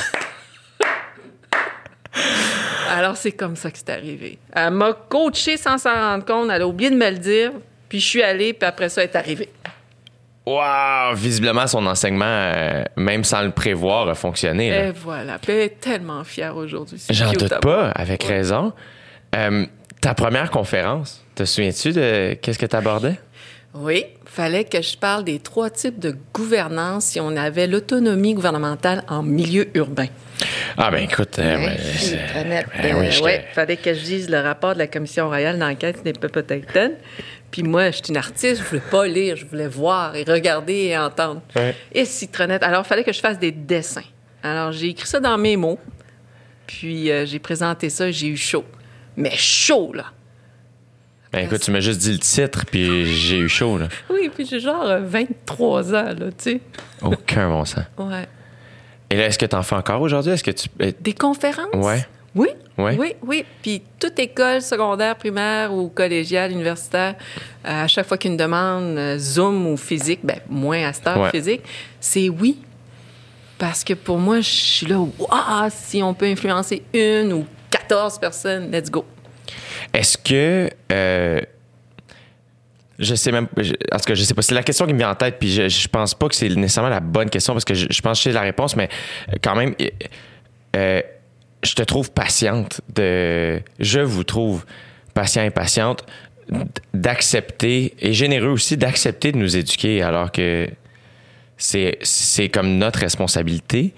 Alors, c'est comme ça que c'est arrivé. Elle m'a coaché sans s'en rendre compte. Elle a oublié de me le dire. Puis je suis allée, puis après ça, elle est arrivée. Wow! Visiblement, son enseignement, euh, même sans le prévoir, a fonctionné. là. Et voilà. Puis elle est tellement fière aujourd'hui. J'en doute pas, avec Ouais. raison. Euh, ta première conférence, te souviens-tu de qu'est-ce que tu abordais? Oui, fallait que je parle des trois types de gouvernance si on avait l'autonomie gouvernementale en milieu urbain. Ah, ben écoute, euh, Internet, ben oui, euh, ouais, fallait que je dise le rapport de la commission royale d'enquête des peuples autochtones. Puis moi, je suis une artiste, je voulais pas lire, je voulais voir et regarder et entendre. Ouais. Et citronette. Alors, il fallait que je fasse des dessins. Alors, j'ai écrit ça dans mes mots. Puis euh, j'ai présenté ça, j'ai eu chaud. Mais chaud, là. Ben écoute, tu m'as juste dit le titre, puis j'ai eu chaud, là. Oui, puis j'ai genre euh, 23 ans, là, tu sais. Aucun bon sens. Ouais. Et là, est-ce que tu en fais encore aujourd'hui? Est-ce que tu. euh, Des conférences? Ouais. Oui. Ouais. Oui, oui. Puis toute école secondaire, primaire ou collégiale, universitaire, euh, à chaque fois qu'une demande euh, Zoom ou physique, ben moins à cette heure Ouais. physique, c'est oui. Parce que pour moi, je suis là, waouh, si on peut influencer une ou 14 personnes, let's go. Est-ce que. euh, je sais même. je- En je sais pas. C'est la question qui me vient en tête, puis je, je pense pas que c'est nécessairement la bonne question parce que je, pense que j'ai la réponse, mais euh, quand même, euh, je te trouve patiente. De, je vous trouve patient et patiente, d'accepter, et généreux aussi, d'accepter de nous éduquer alors que c'est, c'est comme notre responsabilité.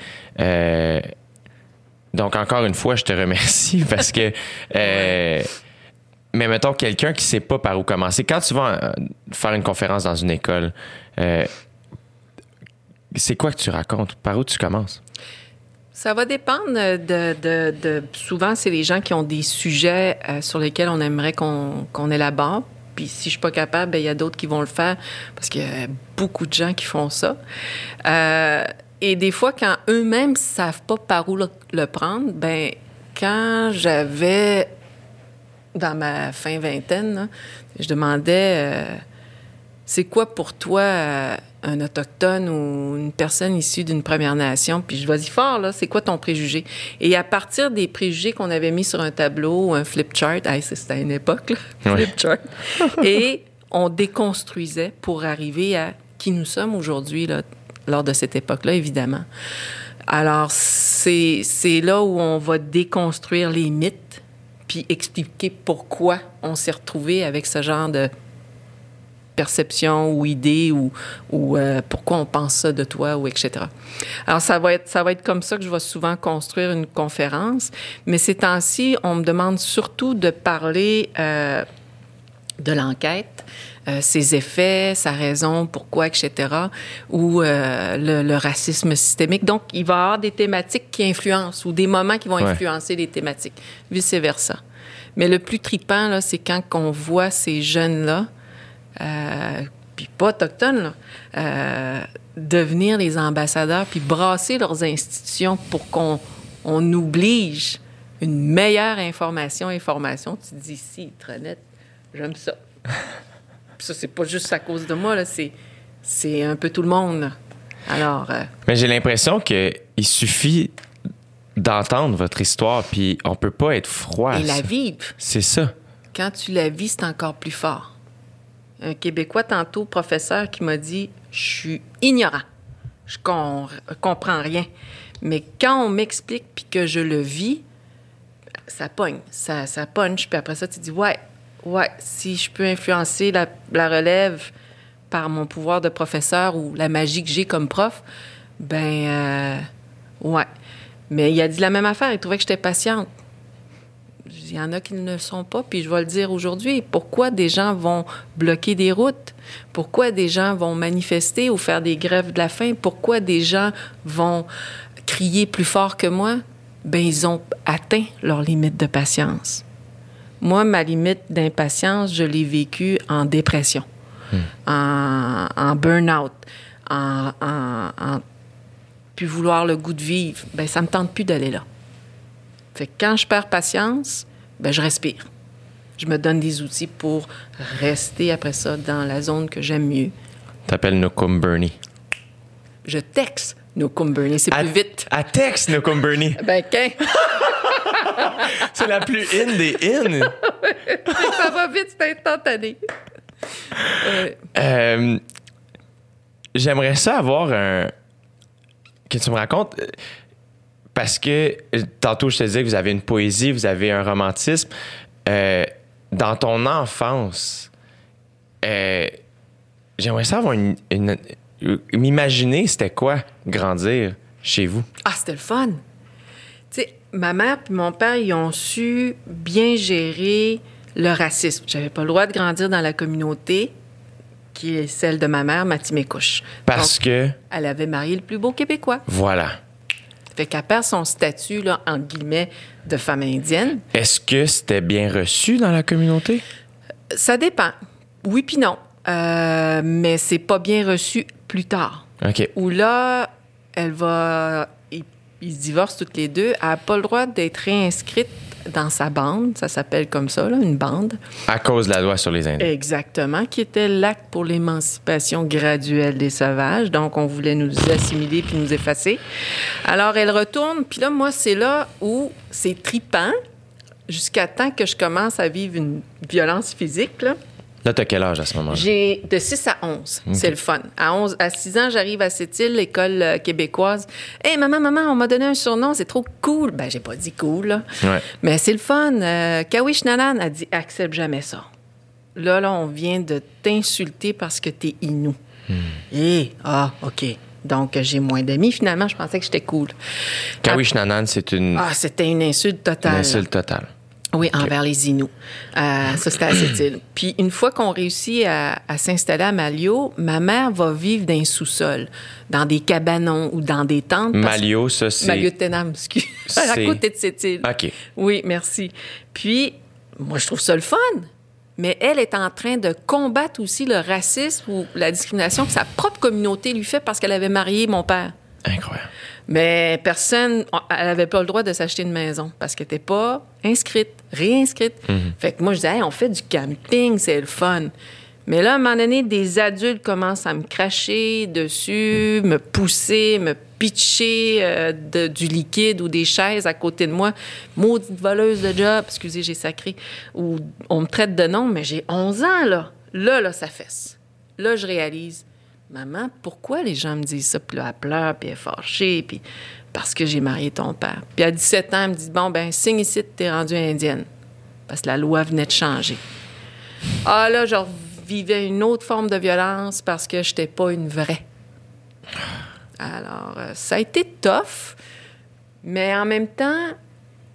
Donc, encore une fois, je te remercie *laughs* parce que. Mais mettons quelqu'un qui sait pas par où commencer. Quand tu vas euh, faire une conférence dans une école, euh, c'est quoi que tu racontes? Par où tu commences? Ça va dépendre de. souvent, c'est les gens qui ont des sujets euh, sur lesquels on aimerait qu'on qu'on élabore. Puis si je suis pas capable, ben, il y a d'autres qui vont le faire parce qu'il y a beaucoup de gens qui font ça. Et des fois, quand eux-mêmes savent pas par où le, le prendre, ben quand j'avais dans ma fin vingtaine, là, je demandais euh, c'est quoi pour toi euh, un autochtone ou une personne issue d'une Première Nation? Puis je vas-y fort, là, c'est quoi ton préjugé? Et à partir des préjugés qu'on avait mis sur un tableau ou un flip chart, hey, c'était à une époque, là, Ouais. flip chart, *laughs* et on déconstruisait pour arriver à qui nous sommes aujourd'hui, là, lors de cette époque-là, évidemment. Alors, c'est c'est là où on va déconstruire les mythes, puis expliquer pourquoi on s'est retrouvé avec ce genre de perception ou idée ou, ou euh, pourquoi on pense ça de toi ou etc. Alors ça va être ça va être comme ça que je vais souvent construire une conférence, mais ces temps-ci on me demande surtout de parler euh, de l'enquête, euh, ses effets, sa raison, pourquoi, etc., ou euh, le, le racisme systémique. Donc, il va y avoir des thématiques qui influencent ou des moments qui vont Ouais. influencer les thématiques, vice-versa. Mais le plus tripant, là, c'est quand on voit ces jeunes-là, euh, puis pas autochtones, là, devenir les ambassadeurs, puis brasser leurs institutions pour qu'on on oblige une meilleure information et formation. Tu dis, si, très net, j'aime ça. *laughs* Puis ça, c'est pas juste à cause de moi, là, c'est, c'est un peu tout le monde. Alors, euh, Mais j'ai l'impression qu'il suffit d'entendre votre histoire, puis on peut pas être froid. et la vivre. C'est ça. quand tu la vis, c'est encore plus fort. Un Québécois tantôt, professeur, qui m'a dit Je suis ignorant. Je com- comprends rien. Mais quand on m'explique puis que je le vis, ça pogne, ça, ça punch. Puis après ça, tu dis Ouais, ouais, si je peux influencer la, relève par mon pouvoir de professeur ou la magie que j'ai comme prof, ben, euh, ouais. Mais il a dit la même affaire. Il trouvait que j'étais patiente. Il y en a qui ne le sont pas, puis je vais le dire aujourd'hui. Pourquoi des gens vont bloquer des routes? Pourquoi des gens vont manifester ou faire des grèves de la faim? Pourquoi des gens vont crier plus fort que moi? Ben, ils ont atteint leur limite de patience. Moi, ma limite d'impatience, je l'ai vécue en dépression, en, en burn-out, en, en, en plus vouloir le goût de vivre. Ben, ça me tente plus d'aller là. Fait que quand je perds patience, ben je respire. Je me donne des outils pour rester après ça dans la zone que j'aime mieux. T'appelles Nokum Bernie. Je texte nos Bernie, c'est plus vite. À texte Nokum Bernie. Ben, qu'un, *laughs* *laughs* C'est la plus in des in. *laughs* ça va vite, c'est instantané. Euh, Euh, J'aimerais ça avoir un. Que tu me racontes. euh, Parce que euh, tantôt, je te disais que vous avez une poésie, vous avez un romantisme. Euh, dans ton enfance, euh, j'aimerais ça avoir une. une- M'imaginer c'était quoi grandir chez vous. Ah, c'était le fun. Ma mère et mon père, ils ont su bien gérer le racisme. J'avais pas le droit de grandir dans la communauté qui est celle de ma mère, Matimécouche. Parce Donc, que, elle avait marié le plus beau Québécois. voilà. Fait qu'elle perd son statut, là, entre guillemets, de femme indienne. Est-ce que c'était bien reçu dans la communauté? Ça dépend. Oui puis non. Euh, mais c'est pas bien reçu plus tard. OK. Où là, elle va... Ils, se divorcent toutes les deux. Elle n'a pas le droit d'être réinscrite dans sa bande. Ça s'appelle comme ça, là, une bande. À cause de la loi sur les Indiens. Exactement, qui était l'acte pour l'émancipation graduelle des sauvages. Donc, on voulait nous assimiler puis nous effacer. Alors, elle retourne, puis là, moi, c'est là où c'est tripant jusqu'à temps que je commence à vivre une violence physique. Là. Là, t'as quel âge à ce moment-là? J'ai de 6 à 11. C'est le fun. À 11, à 6 ans, j'arrive à Sept-Îles, l'école euh, québécoise. Hey, maman, maman, on m'a donné un surnom, c'est trop cool. Ben, j'ai pas dit cool, là. Ouais. Mais c'est le fun. Euh, Kawish Nanan a dit accepte jamais ça. Là, là, on vient de t'insulter parce que t'es Inou. Eh, ah, OK. Donc, j'ai moins d'amis. Finalement, je pensais que j'étais cool. Kawish Nanan, c'est une, Ah, c'était une insulte une totale. insulte totale. Oui, envers les Inuits. Euh, ça, c'était à Sept-Îles. *clears throat* Puis une fois qu'on réussit à, à s'installer à Malio, ma mère va vivre dans un sous-sol, dans des cabanons ou dans des tentes. Malio, ça, c'est. Malio de Ténam, excuse. *laughs* à côté de Sept-Îles. OK. Oui, merci. Puis, moi, je trouve ça le fun. Mais elle est en train de combattre aussi le racisme ou la discrimination que sa propre communauté lui fait parce qu'elle avait marié mon père. Incroyable. Mais personne, elle n'avait pas le droit de s'acheter une maison parce qu'elle n'était pas inscrite, réinscrite. Fait que moi, je disais, Hey, on fait du camping, c'est le fun. Mais là, à un moment donné, des adultes commencent à me cracher dessus, me pousser, me pitcher euh, de- du liquide ou des chaises à côté de moi. Maudite voleuse de job, excusez, j'ai sacré. Ou on me traite de nom, mais j'ai 11 ans, là. Là, là, ça fesse. Là, je réalise, maman, pourquoi les gens me disent ça? Puis là, elle pleure, puis elle est fâchée, puis parce que j'ai marié ton père. Puis à 17 ans, elle me dit, bon, ben, signe ici, t'es rendue indienne. Parce que la loi venait de changer. Ah là, je vivais une autre forme de violence parce que je n'étais pas une vraie. Alors, euh, ça a été tough, mais en même temps,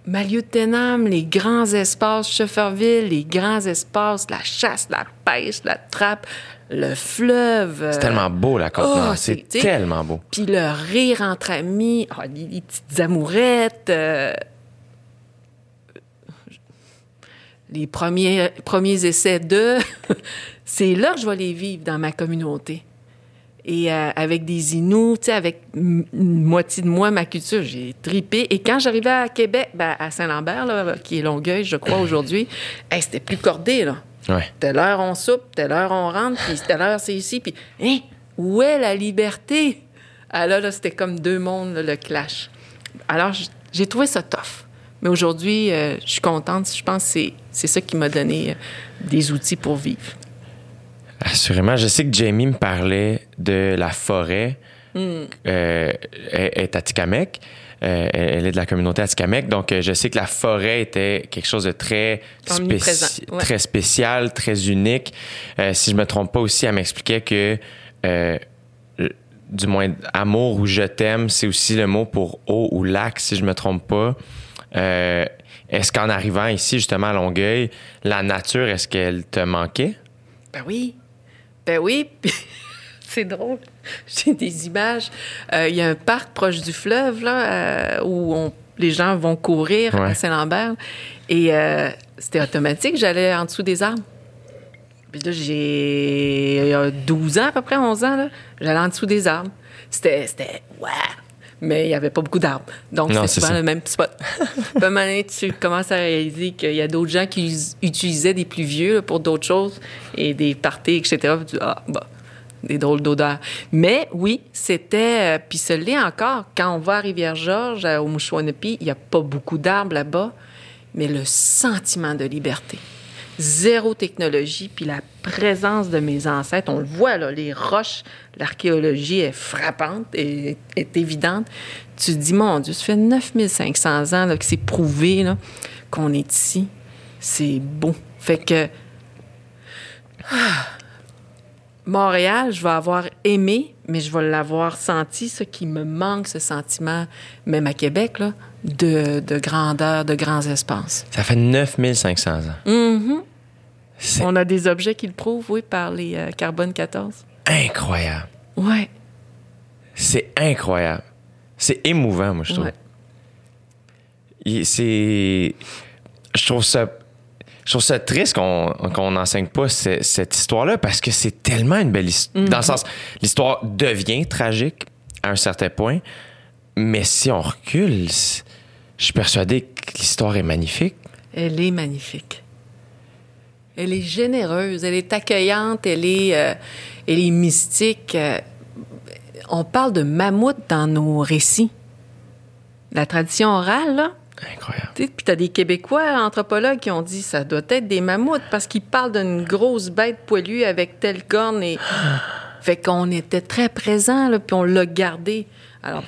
Maliotenam, les grands espaces, Shefferville, les grands espaces, la chasse, la pêche, la trappe, le fleuve. C'est tellement beau, la Côte-Nord. oh, c'est tellement beau. puis le rire entre amis, ah, les, les petites amourettes, euh, les premiers, premiers essais de... *laughs* c'est là que je vais les vivre dans ma communauté. Et euh, avec des Inuits, tu sais, avec une moitié de moi, ma culture, j'ai tripé. Et quand j'arrivais à Québec, ben, à Saint-Lambert, qui est Longueuil, je crois, aujourd'hui, hey, c'était plus cordé, là. Ouais. Telle heure on soupe, telle heure on rentre, puis telle heure c'est ici, puis hein, où est la liberté? Ah là, là c'était comme deux mondes, là, le clash. Alors, j'ai trouvé ça tough. Mais aujourd'hui, euh, je suis contente. Je pense que c'est- ça qui m'a donné euh, des outils pour vivre. Assurément. Je sais que Jamie me parlait de la forêt. Hmm. Euh. Euh, elle est de la communauté Atikamek. Donc, euh, je sais que la forêt était quelque chose de très, Omniprésent, spéci- ouais. très spécial, très unique. Euh, si je me trompe pas aussi, elle m'expliquait que, euh, du moins, amour ou je t'aime, c'est aussi le mot pour eau ou lac, si je me trompe pas. Est-ce qu'en arrivant ici, justement, à Longueuil, la nature, est-ce qu'elle te manquait? Ben oui. Ben oui. *laughs* C'est drôle. *laughs* J'ai des images. Euh, Il y a un parc proche du fleuve, là, euh, où on- les gens vont courir Ouais. à Saint-Lambert. Et euh, c'était automatique. J'allais en dessous des arbres. Puis là, j'ai il y a 12 ans, à peu près 11 ans. J'allais en dessous des arbres. C'était, c'était, ouais. Mais il n'y avait pas beaucoup d'arbres. Donc, c'est souvent ça. le même spot. *laughs* Moment donné, tu commences à réaliser qu'il y a d'autres gens qui utilisaient des plus vieux là, pour d'autres choses et des parties, etc. Puis tu dis, ah, bah, des drôles d'odeurs. Mais oui, c'était. euh, Puis ce l'est encore. Quand on va à Rivière-Georges, à- au Mouchouanapi, il n'y a pas beaucoup d'arbres là-bas, mais le sentiment de liberté. Zéro technologie, puis la présence de mes ancêtres, on le voit, là, les roches, l'archéologie est frappante et est évidente. Tu te dis, mon Dieu, ça fait 9500 ans là, que c'est prouvé là, qu'on est ici. C'est beau. Fait que Montréal, je vais avoir aimé, mais je vais l'avoir senti, ce qui me manque, ce sentiment, même à Québec, là, de, de grandeur, de grands espaces. Ça fait 9500 ans. Mhm. C'est On a des objets qui le prouvent, oui, par les euh, carbone 14. incroyable. Ouais. C'est incroyable. C'est émouvant, moi, je trouve. ouais. C'est. Je trouve ça. Je trouve ça triste qu'on n'enseigne pas ce- cette histoire-là parce que c'est tellement une belle histoire. Dans le sens, l'histoire devient tragique à un certain point, mais si on recule, je suis persuadé que l'histoire est magnifique. Elle est magnifique. Elle est généreuse, elle est accueillante, elle est, euh, elle est mystique. Euh, on parle de mammouth dans nos récits. La tradition orale, là, Incroyable. Puis tu as des Québécois anthropologues qui ont dit ça doit être des mammouths parce qu'ils parlent d'une grosse bête poilue avec telle corne. Et... *gasps* fait qu'on était très présents, là, puis on l'a gardé. Alors,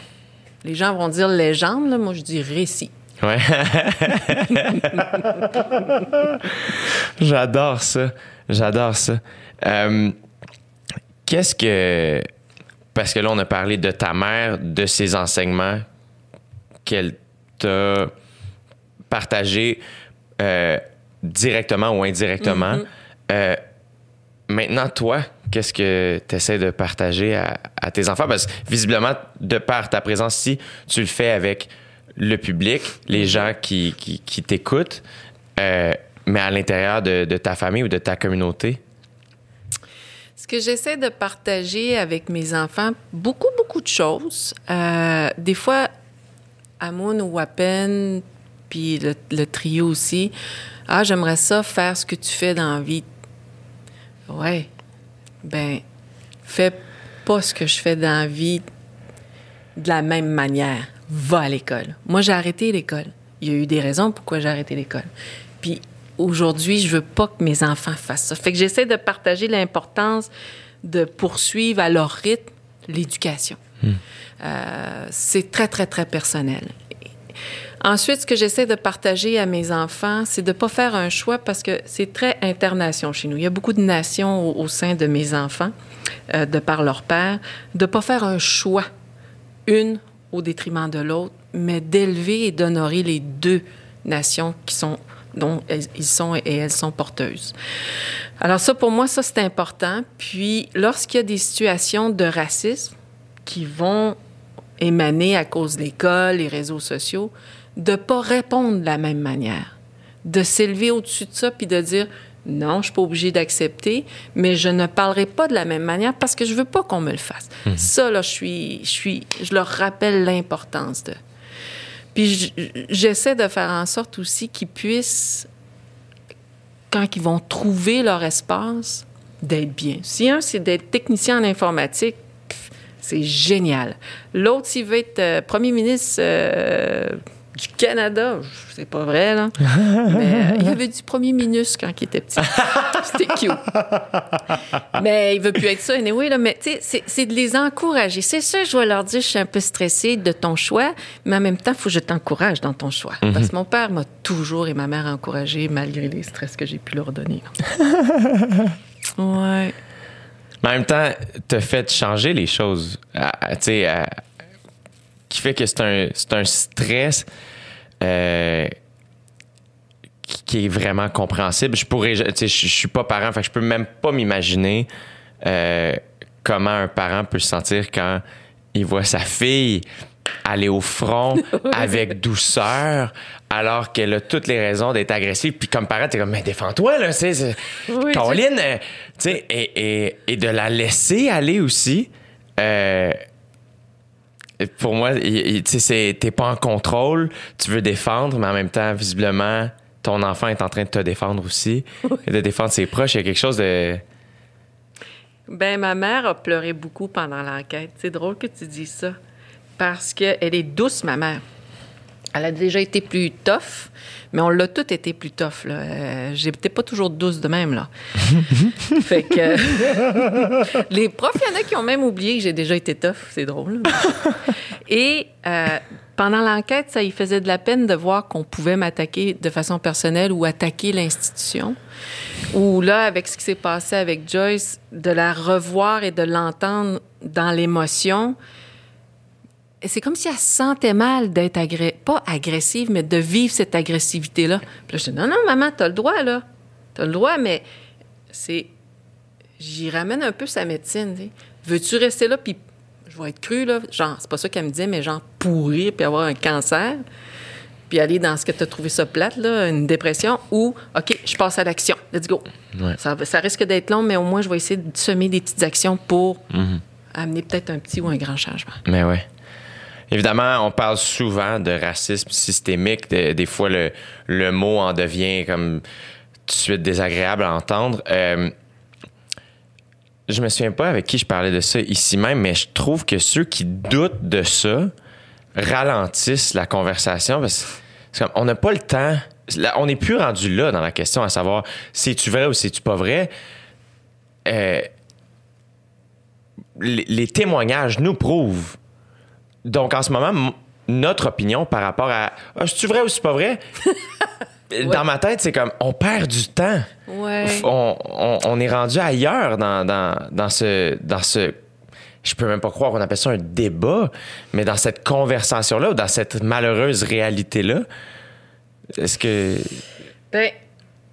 les gens vont dire légende, là, moi je dis récit. Ouais. *laughs* J'adore ça. J'adore ça. Euh, Qu'est-ce que. Parce que là, on a parlé de ta mère, de ses enseignements qu'elle t'a partagés euh, directement ou indirectement. Euh, maintenant, toi, qu'est-ce que tu essaies de partager à, à tes enfants? Parce que visiblement, de par ta présence ici, tu le fais avec le public, les gens qui, qui, qui t'écoutent, euh, mais à l'intérieur de, de ta famille ou de ta communauté? Ce que j'essaie de partager avec mes enfants, beaucoup, beaucoup de choses. Euh, des fois, Amoun ou Wapen, puis le, trio aussi. Ah, j'aimerais ça faire ce que tu fais dans la vie. Ouais. Ben, fais pas ce que je fais dans la vie de la même manière. Va à l'école. Moi, j'ai arrêté l'école. Il y a eu des raisons pourquoi j'ai arrêté l'école. Puis aujourd'hui, je veux pas que mes enfants fassent ça. Fait que j'essaie de partager l'importance de poursuivre à leur rythme l'éducation. Euh, c'est très, très, très personnel. Ensuite, ce que j'essaie de partager à mes enfants, c'est de ne pas faire un choix parce que c'est très internation chez nous. Il y a beaucoup de nations au, sein de mes enfants, euh, de par leur père, de ne pas faire un choix, une au détriment de l'autre, mais d'élever et d'honorer les deux nations qui sont dont ils sont et elles sont porteuses. Alors ça, pour moi, ça, c'est important. Puis, lorsqu'il y a des situations de racisme qui vont émaner à cause de l'école, les réseaux sociaux, de pas répondre de la même manière, de s'élever au-dessus de ça puis de dire non, je suis pas obligé d'accepter, mais je ne parlerai pas de la même manière parce que je veux pas qu'on me le fasse. Ça là, je suis, je suis, je leur rappelle l'importance de. Puis j'essaie de faire en sorte aussi qu'ils puissent, quand ils vont trouver leur espace, d'être bien. Si un, c'est d'être technicien en informatique, c'est génial. L'autre, s'il veut être euh, premier ministre euh, du Canada, c'est pas vrai, là. *laughs* Mais euh, il avait du premier ministre quand il était petit. *laughs* C'était cute. Mais il veut plus être ça, anyway, là. Mais tu sais, c'est- de les encourager. C'est sûr, je vais leur dire, je suis un peu stressée de ton choix, mais en même temps, il faut que je t'encourage dans ton choix. Parce que mon père m'a toujours et ma mère encouragé malgré les stress que j'ai pu leur donner. *laughs* ouais. En même temps, t'as fait changer les choses. Tu sais, qui fait que c'est un, un stress euh, qui, est vraiment compréhensible. Je pourrais, tu sais, je suis pas parent, fait que je peux même pas m'imaginer euh, comment un parent peut se sentir quand il voit sa fille aller au front *laughs* avec douceur alors qu'elle a toutes les raisons d'être agressive. Puis comme parent t'es comme mais défends-toi là c'est Oui, Caroline euh, tu sais et, et, et de la laisser aller aussi euh, pour moi tu sais t'es pas en contrôle tu veux défendre mais en même temps visiblement ton enfant est en train de te défendre aussi. Et de défendre ses proches il y a quelque chose de Ben, ma mère a pleuré beaucoup pendant l'enquête. C'est drôle que tu dis ça. Parce qu'elle est douce, ma mère. Elle a déjà été plus tough, mais on l'a toutes été plus tough. Là. Euh, J'étais pas toujours douce de même. Là. *laughs* fait que. les profs, il y en a qui ont même oublié que j'ai déjà été tough. C'est drôle. *laughs* Et euh, pendant l'enquête, ça y faisait de la peine de voir qu'on pouvait m'attaquer de façon personnelle ou attaquer l'institution. Ou là, avec ce qui s'est passé avec Joyce, de la revoir et de l'entendre dans l'émotion, c'est comme si elle se sentait mal d'être agré- pas agressive, mais de vivre cette agressivité-là. Puis là, je dis, non, non, maman, t'as le droit, là. T'as le droit, mais c'est... J'y ramène un peu sa médecine, tu sais. Veux-tu rester là, puis je vais être crue, là, genre, c'est pas ça qu'elle me disait, mais genre pourrir, puis avoir un cancer, puis aller dans ce que t'as trouvé ça plate, là, une dépression, ou, OK, je passe à l'action, let's go. Ouais. Ça, ça risque d'être long, mais au moins, je vais essayer de semer des petites actions pour amener peut-être un petit ou un grand changement. Mais ouais. Évidemment, on parle souvent de racisme systémique. De- des fois, le, le mot en devient comme tout de suite désagréable à entendre. Euh, je me souviens pas avec qui je parlais de ça ici même, mais je trouve que ceux qui doutent de ça ralentissent la conversation parce que on n'a pas le temps. On n'est plus rendu là dans la question à savoir c'est-tu vrai ou c'est-tu pas vrai? Euh, les témoignages nous prouvent. Donc, en ce moment, notre opinion par rapport à ah, c'est-tu vrai ou c'est pas vrai, *laughs* dans ma tête, c'est comme on perd du temps. Ouais. On, on- on est rendu ailleurs dans, dans, dans ce. Dans ce je peux même pas croire qu'on appelle ça un débat, mais dans cette conversation-là ou dans cette malheureuse réalité-là, est-ce que. Ben,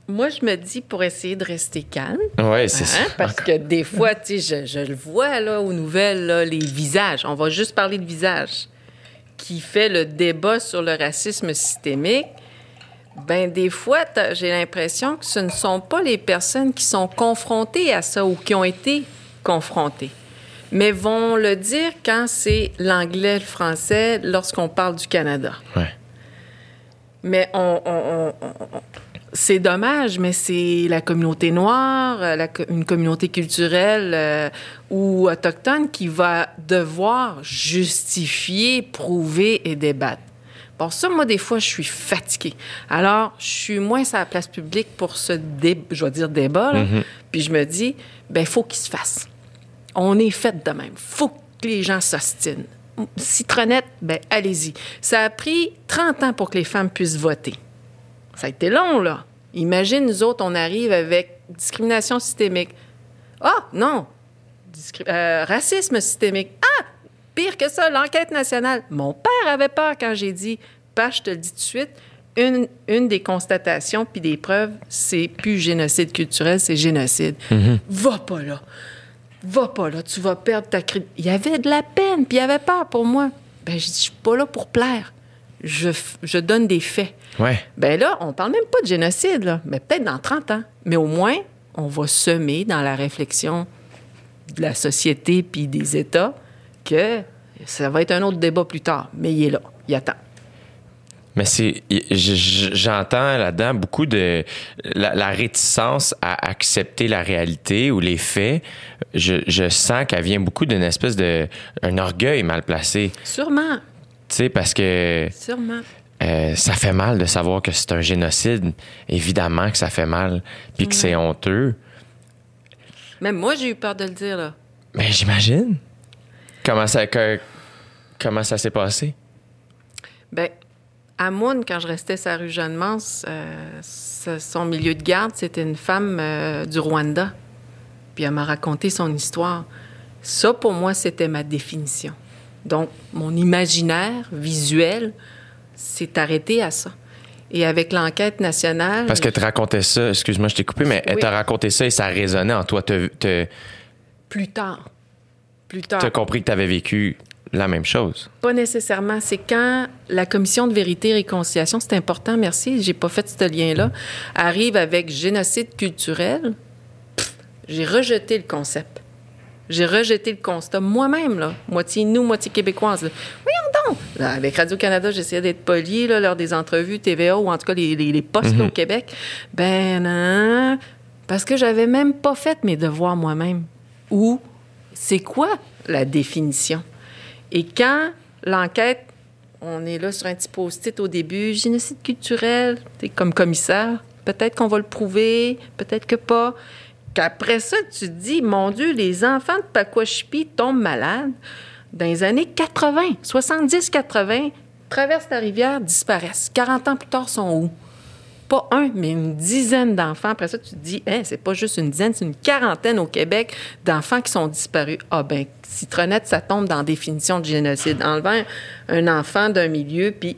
moi, je me dis pour essayer de rester calme. Ouais, c'est Hein, ça. Parce que des fois, tu sais, je, je le vois là, aux nouvelles, là, les visages. On va juste parler de visage. Qui fait le débat sur le racisme systémique. Ben, des fois, j'ai l'impression que ce ne sont pas les personnes qui sont confrontées à ça ou qui ont été confrontées, mais vont le dire quand c'est l'anglais, le français, lorsqu'on parle du Canada. Ouais. Mais on, on- on- on- on- c'est dommage, mais c'est la communauté noire, euh, la une communauté culturelle euh, ou autochtone qui va devoir justifier, prouver et débattre. Bon, ça, moi, des fois, je suis fatiguée. Alors, je suis moins sur la place publique pour ce dé- je vais dire débat, là. Puis je me dis, ben, faut qu'il se fasse. On est fait de même. faut que les gens s'ostinent. Citronnette, ben, allez-y. Ça a pris 30 ans pour que les femmes puissent voter. Ça a été long, là. Imagine, nous autres, on arrive avec discrimination systémique. Ah, non! Discri- euh, racisme systémique. Ah! Pire que ça, l'enquête nationale. Mon père avait peur quand j'ai dit, pas, je te le dis tout de suite, une, une des constatations puis des preuves, c'est plus génocide culturel, c'est génocide. Va pas là. Va pas là, tu vas perdre ta crédibilité. Il y avait de la peine, puis il y avait peur pour moi. Ben, je dis, je suis pas là pour plaire. Je, donne des faits. Ouais. Ben là, on parle même pas de génocide, là, mais peut-être dans 30 ans. Mais au moins, on va semer dans la réflexion de la société puis des États que ça va être un autre débat plus tard. Mais il est là, il attend. Mais c'est, j'entends là-dedans beaucoup de la, la réticence à accepter la réalité ou les faits. Je, je sens qu'elle vient beaucoup d'une espèce de un orgueil mal placé, Sûrement, tu sais, parce que sûrement. euh, ça fait mal de savoir que c'est un génocide. Évidemment que ça fait mal, puis que c'est honteux. Même moi, j'ai eu peur de le dire, là. Mais j'imagine. Comment ça, que- comment ça s'est passé? Ben, à Moune, quand je restais sur la rue Jeanne-Mance, euh, son milieu de garde, c'était une femme euh, du Rwanda. Puis elle m'a raconté son histoire. Ça, pour moi, c'était ma définition. Donc, mon imaginaire visuel s'est arrêté à ça. Et avec l'enquête nationale... Parce que tu racontais ça, excuse-moi, je t'ai coupé, mais elle t'a raconté ça et ça résonnait en toi. T'as- Plus tard. Plus tard. t'as compris que tu avais vécu la même chose. Pas nécessairement. C'est quand la commission de vérité et réconciliation, c'est important, merci, j'ai pas fait ce lien-là, arrive avec génocide culturel, j'ai rejeté le concept. J'ai rejeté le constat moi-même, là. Moitié nous, moitié québécoise. là. Voyons donc! Là, avec Radio-Canada, j'essayais d'être poli lors des entrevues TVA ou en tout cas les, les- les postes au Québec. Ben non, parce que j'avais même pas fait mes devoirs moi-même. Ou c'est quoi la définition? Et quand l'enquête, on est là sur un petit post-it au début, génocide culturel, t'es comme commissaire, peut-être qu'on va le prouver, peut-être que pas. Qu'après ça, tu te dis, mon Dieu, les enfants de Pakwashipi tombent malades. Dans les années 80, 70-80, traversent la rivière, disparaissent. 40 ans plus tard, sont où? Pas un, mais une dizaine d'enfants. Après ça, tu te dis, hein, c'est pas juste une dizaine, c'est une quarantaine au Québec d'enfants qui sont disparus. Ah ben, citronnette, ça tombe dans la définition de génocide. Enlevant un enfant d'un milieu, puis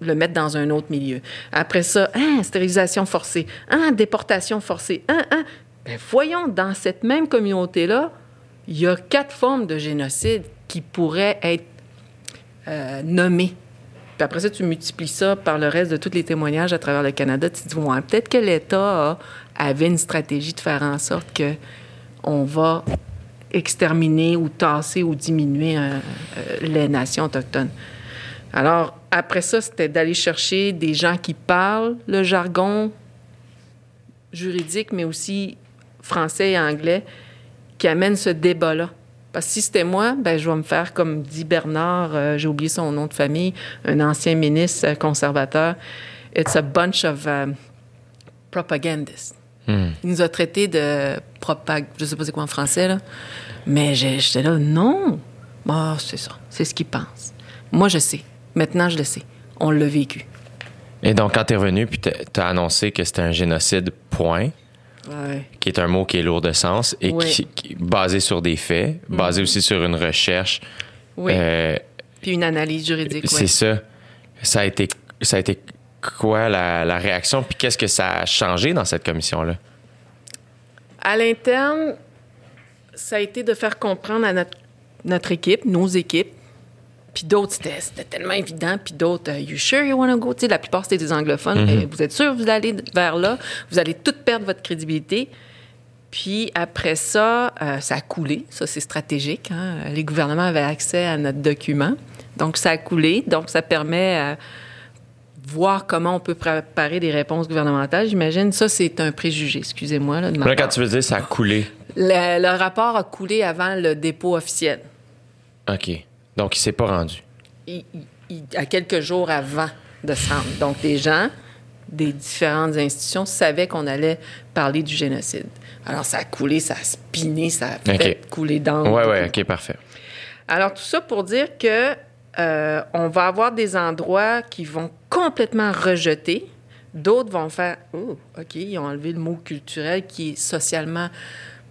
le mettre dans un autre milieu. Après ça, hein, stérilisation forcée, hein, déportation forcée, hein, hein. Ben voyons, dans cette même communauté-là, il y a quatre formes de génocide qui pourraient être euh, nommées. Puis après ça, tu multiplies ça par le reste de tous les témoignages à travers le Canada. Tu te dis, ouais, peut-être que l'État avait une stratégie de faire en sorte que on va exterminer ou tasser ou diminuer euh, euh, les nations autochtones. Alors, après ça, c'était d'aller chercher des gens qui parlent le jargon juridique, mais aussi français et anglais, qui amènent ce débat-là. Parce que si c'était moi, ben, je vais me faire, comme dit Bernard, euh, j'ai oublié son nom de famille, un ancien ministre euh, conservateur. It's a bunch of uh, propagandists. Hmm. Il nous a traités de propag... Je sais pas c'est quoi en français, là. Mais j'étais là, non. Ah, c'est ça. C'est ce qu'ils pensent. Moi, je sais. Maintenant, je le sais. On l'a vécu. Et donc, quand tu es revenu, puis tu as annoncé que c'était un génocide, point, Ouais. qui est un mot qui est lourd de sens et Oui. qui, qui est basé sur des faits, basé aussi sur une recherche. Oui. Euh, Puis une analyse juridique, c'est ça. Ça a été, ça a été quoi la, la réaction, puis qu'est-ce que ça a changé dans cette commission-là? À l'interne, ça a été de faire comprendre à notre, notre équipe, nos équipes, puis d'autres, c'était tellement évident, puis d'autres, euh, you sure you want to go? La plupart, c'était des anglophones. Eh, vous êtes sûr que vous allez vers là? Vous allez tout perdre votre crédibilité. Puis après ça, euh, ça a coulé. Ça, c'est stratégique. hein. Les gouvernements avaient accès à notre document. Donc, ça a coulé. Donc, ça permet à voir comment on peut préparer des réponses gouvernementales. J'imagine, ça, c'est un préjugé, excusez-moi. Là, de ma Là, quand tu veux dire ça a coulé, Le, le rapport a coulé avant le dépôt officiel. OK. Donc, il s'est pas rendu. Il- il- à quelques jours avant de se rendre. Donc, les gens des différentes institutions savaient qu'on allait parler du génocide. Alors, ça a coulé, ça a spiné, ça a fait OK. couler dans Ouais, ouais, OK, parfait. Alors, tout ça pour dire que euh, on va avoir des endroits qui vont complètement rejeter. D'autres vont faire Oh, OK, ils ont enlevé le mot culturel qui est socialement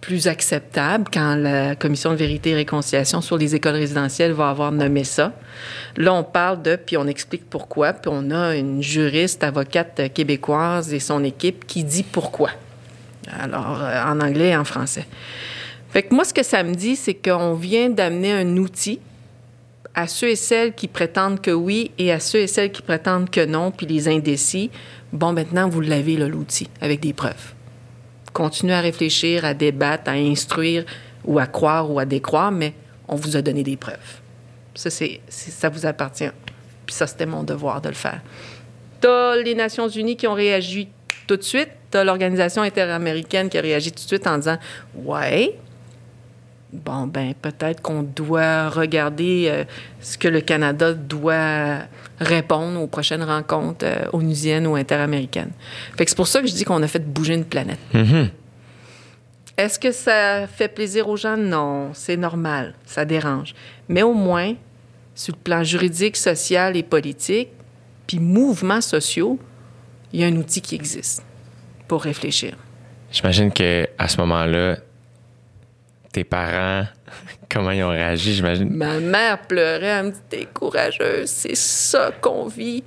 plus acceptable quand la commission de vérité et réconciliation sur les écoles résidentielles va avoir nommé ça. Là, on parle de, puis on explique pourquoi, puis on a une juriste, avocate québécoise et son équipe qui dit pourquoi. Alors, euh, en anglais et en français. Fait que moi, ce que ça me dit, c'est qu'on vient d'amener un outil à ceux et celles qui prétendent que oui et à ceux et celles qui prétendent que non, puis les indécis. Bon, maintenant, vous l'avez, l'outil, avec des preuves. Continuez à réfléchir, à débattre, à instruire ou à croire ou à décroire, mais on vous a donné des preuves. Ça, c'est, ça vous appartient. Puis ça, c'était mon devoir de le faire. T'as les Nations Unies qui ont réagi tout de suite. T'as l'Organisation interaméricaine qui a réagi tout de suite en disant Ouais, bon, ben, peut-être qu'on doit regarder euh, ce que le Canada doit répondre aux prochaines rencontres euh, onusiennes ou interaméricaines. Fait que c'est pour ça que je dis qu'on a fait bouger une planète. Mhm. Est-ce que ça fait plaisir aux gens? Non, c'est normal, ça dérange. Mais au moins, sur le plan juridique, social et politique, puis mouvements sociaux, il y a un outil qui existe pour réfléchir. J'imagine que à ce moment-là, tes parents, *laughs* comment ils ont réagi, j'imagine? Ma mère pleurait, elle me dit T'es courageuse, c'est ça qu'on vit.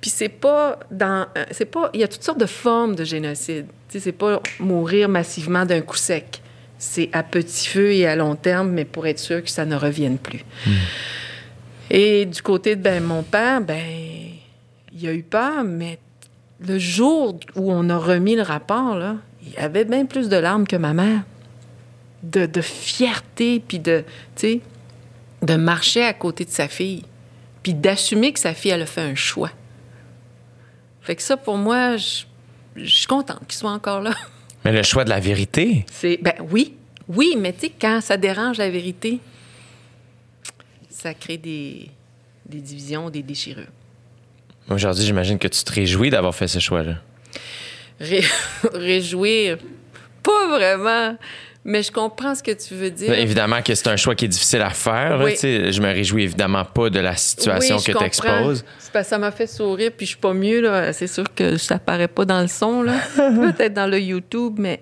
Puis c'est pas dans. euh, C'est pas. Il y a toutes sortes de formes de génocide. Tu sais, c'est pas mourir massivement d'un coup sec. C'est à petit feu et à long terme, mais pour être sûr que ça ne revienne plus. Et du côté de ben, mon père, ben, il y a eu peur, mais le jour où on a remis le rapport, là, il y avait bien plus de larmes que ma mère. De, de fierté, puis de, tu sais, de marcher à côté de sa fille, puis d'assumer que sa fille, elle a fait un choix. Fait que ça, pour moi, je je suis contente qu'il soit encore là. *laughs* Mais le choix de la vérité, C'est, ben oui, oui, mais tu sais, quand ça dérange la vérité, ça crée des, des divisions, des déchirures. aujourd'hui, j'imagine que tu te réjouis d'avoir fait ce choix-là. Ré- *laughs* réjouir, pas vraiment, mais je comprends ce que tu veux dire. Évidemment que c'est un choix qui est difficile à faire. Oui. je me réjouis évidemment pas de la situation Oui, que tu exposes. Ça m'a fait sourire, puis je suis pas mieux, là. C'est sûr que ça paraît pas dans le son, là. *laughs* Peut-être dans le YouTube, mais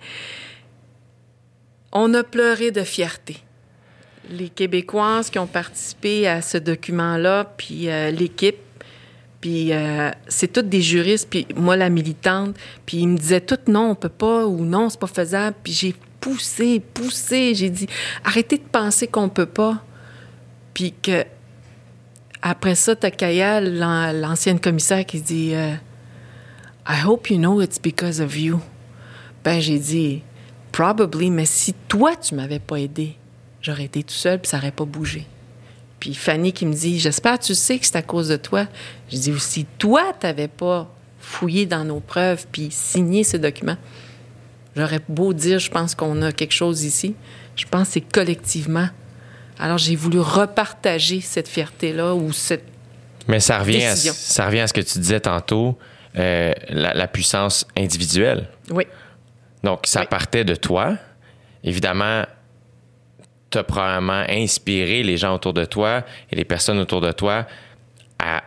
on a pleuré de fierté. Les Québécoises qui ont participé à ce document-là, puis euh, l'équipe, puis euh, c'est toutes des juristes, puis moi, la militante, puis ils me disaient toutes non, on peut pas, ou non, c'est pas faisable. Puis j'ai poussé, poussé, j'ai dit, arrêtez de penser qu'on peut pas. Puis que après ça, t'as Kaya, l'an- l'ancienne commissaire, qui dit euh, I hope you know it's because of you. Ben, j'ai dit Probably, mais si toi, tu m'avais pas aidé, j'aurais été tout seul puis ça aurait pas bougé. Puis Fanny qui me dit J'espère tu sais que c'est à cause de toi. Je dis Si toi, t'avais pas fouillé dans nos preuves puis signé ce document, j'aurais beau dire Je pense qu'on a quelque chose ici. Je pense que c'est collectivement Alors, j'ai voulu repartager cette fierté-là ou cette Mais ça revient, à, ça revient à ce que tu disais tantôt, euh, la, la puissance individuelle. Oui. Donc, ça Oui. partait de toi. Évidemment, tu as probablement inspiré les gens autour de toi et les personnes autour de toi à,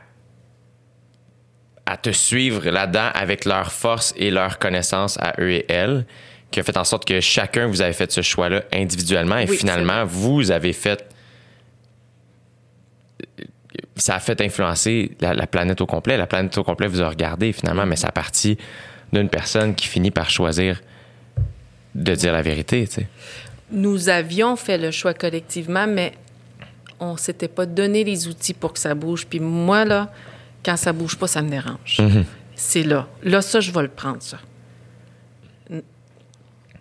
à te suivre là-dedans avec leur force et leur connaissance à eux et elles, qui a fait en sorte que chacun, vous avez fait ce choix-là individuellement et Oui, finalement, vous avez fait. Ça a fait influencer la, la planète au complet. La planète au complet vous a regardé finalement, mais ça a parti d'une personne qui finit par choisir de dire la vérité, tu sais. Nous avions fait le choix collectivement, mais on s'était pas donné les outils pour que ça bouge. Puis moi, là, quand ça bouge pas, ça me dérange. C'est là. Là, ça, je vais le prendre, ça.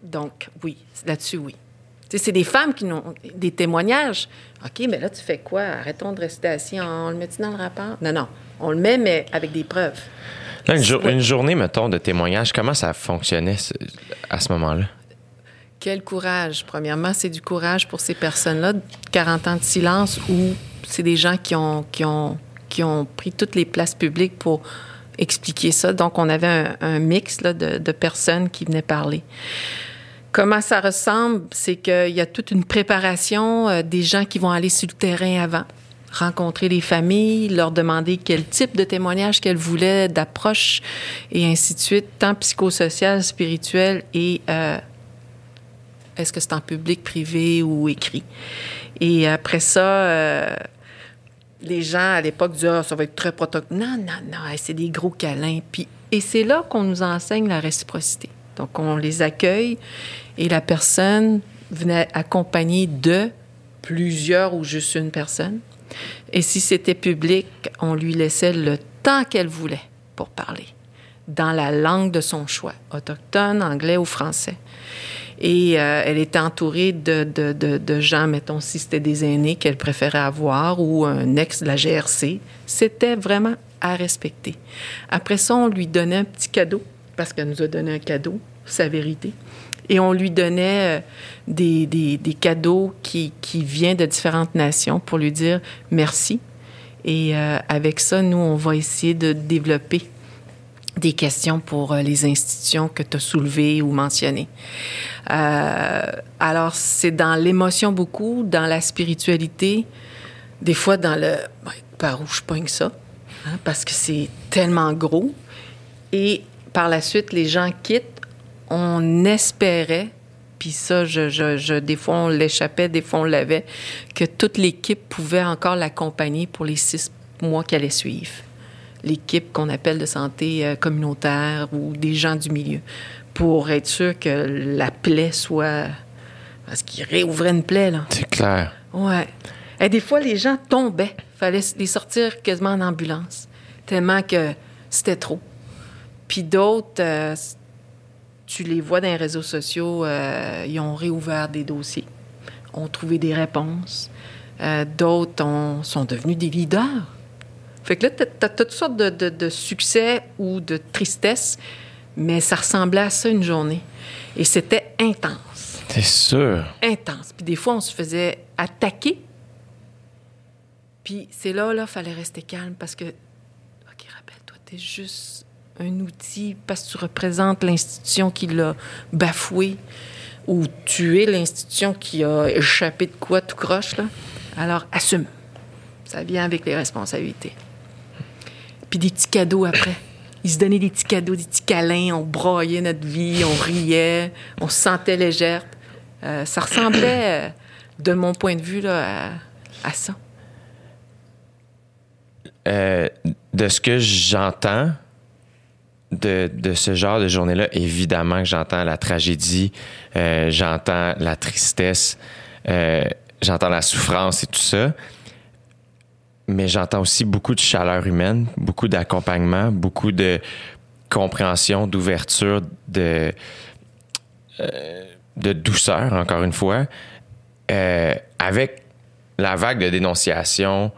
Donc, oui, là-dessus, oui. C'est des femmes qui ont des témoignages. OK, mais là, tu fais quoi? Arrêtons de rester assis. On le met dans le rapport? Non, non. On le met, mais avec des preuves. Là, une, jour- une journée, mettons, de témoignage, comment ça fonctionnait ce- à ce moment-là? Quel courage. Premièrement, c'est du courage pour ces personnes-là. 40 ans de silence où c'est des gens qui ont, qui, ont, qui ont pris toutes les places publiques pour expliquer ça. Donc, on avait un, mix de personnes qui venaient parler. Comment ça ressemble? C'est qu'il y a toute une préparation euh, des gens qui vont aller sur le terrain avant, rencontrer les familles, leur demander quel type de témoignage qu'elles voulaient, d'approche, et ainsi de suite, tant psychosocial, spirituel et euh, est-ce que c'est en public, privé ou écrit. Et après ça, euh, les gens à l'époque disaient Ah, ça va être très protocole. Non, non, non, c'est des gros câlins. Puis, et c'est là qu'on nous enseigne la réciprocité. Donc, on les accueille et la personne venait accompagnée de plusieurs ou juste une personne. Et si c'était public, on lui laissait le temps qu'elle voulait pour parler, dans la langue de son choix, autochtone, anglais ou français. Et euh, elle était entourée de, de, de, de gens, mettons, si c'était des aînés qu'elle préférait avoir ou un ex de la GRC. C'était vraiment à respecter. Après ça, on lui donnait un petit cadeau, parce qu'elle nous a donné un cadeau, sa vérité. Et on lui donnait euh, des, des, des cadeaux qui, qui viennent de différentes nations pour lui dire merci. Et euh, avec ça, nous, on va essayer de développer des questions pour euh, les institutions que tu as soulevées ou mentionnées. Euh, alors, c'est dans l'émotion beaucoup, dans la spiritualité, des fois dans le par où je pogne ça, hein, parce que c'est tellement gros. Et par la suite, les gens quittent. On espérait, puis ça, je, je- des fois on l'échappait, des fois on l'avait, que toute l'équipe pouvait encore l'accompagner pour les six mois qui allaient suivre l'équipe qu'on appelle de santé euh, communautaire ou des gens du milieu pour être sûr que la plaie soit. Parce qu'ils réouvraient une plaie, là. C'est clair. Ouais. Et des fois, les gens tombaient. fallait les sortir quasiment en ambulance, tellement que c'était trop. Puis d'autres, euh, tu les vois dans les réseaux sociaux, euh, ils ont réouvert des dossiers, ont trouvé des réponses. Euh, d'autres ont- sont devenus des leaders. Fait que là, tu as, toutes sortes de, de- de succès ou de tristesse, mais ça ressemblait à ça une journée. Et c'était intense C'est sûr. intense. Puis des fois, on se faisait attaquer. Puis c'est là, là, fallait rester calme parce que, OK, rappelle-toi, t'es juste un outil parce que tu représentes l'institution qui l'a bafoué ou tu es l'institution qui a échappé de quoi tout croche, là. Alors, assume. Ça vient avec les responsabilités. Puis des petits cadeaux après. Ils se donnaient des petits cadeaux, des petits câlins, on broyait notre vie, on riait, on se sentait légère. Euh, ça ressemblait, euh, de mon point de vue, là, à, ça. Euh, de ce que j'entends de, de ce genre de journée-là, évidemment que j'entends la tragédie, j'entends la tristesse, j'entends la souffrance et tout ça. Mais j'entends aussi beaucoup de chaleur humaine, beaucoup d'accompagnement, beaucoup de compréhension, d'ouverture, de, euh, de douceur, encore une fois, euh, avec la vague de dénonciation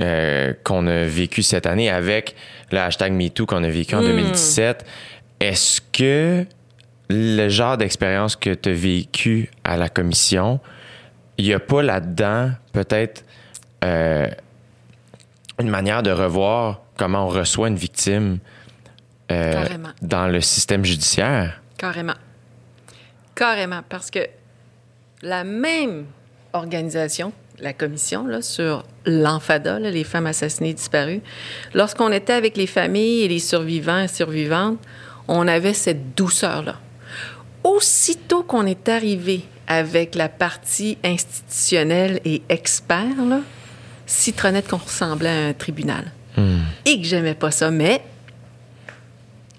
euh, qu'on a vécu cette année, avec le hashtag MeToo qu'on a vécu en 2017. Est-ce que le genre d'expérience que tu as vécu à la commission, il n'y a pas là-dedans peut-être une manière de revoir comment on reçoit une victime euh, dans le système judiciaire. Carrément. Carrément. Parce que la même organisation, la commission là, sur l'enfada, là, les femmes assassinées disparues, lorsqu'on était avec les familles et les survivants et survivantes, on avait cette douceur-là. Aussitôt qu'on est arrivé avec la partie institutionnelle et expert, là, citronnette qu'on ressemblait à un tribunal. Et que j'aimais pas ça, mais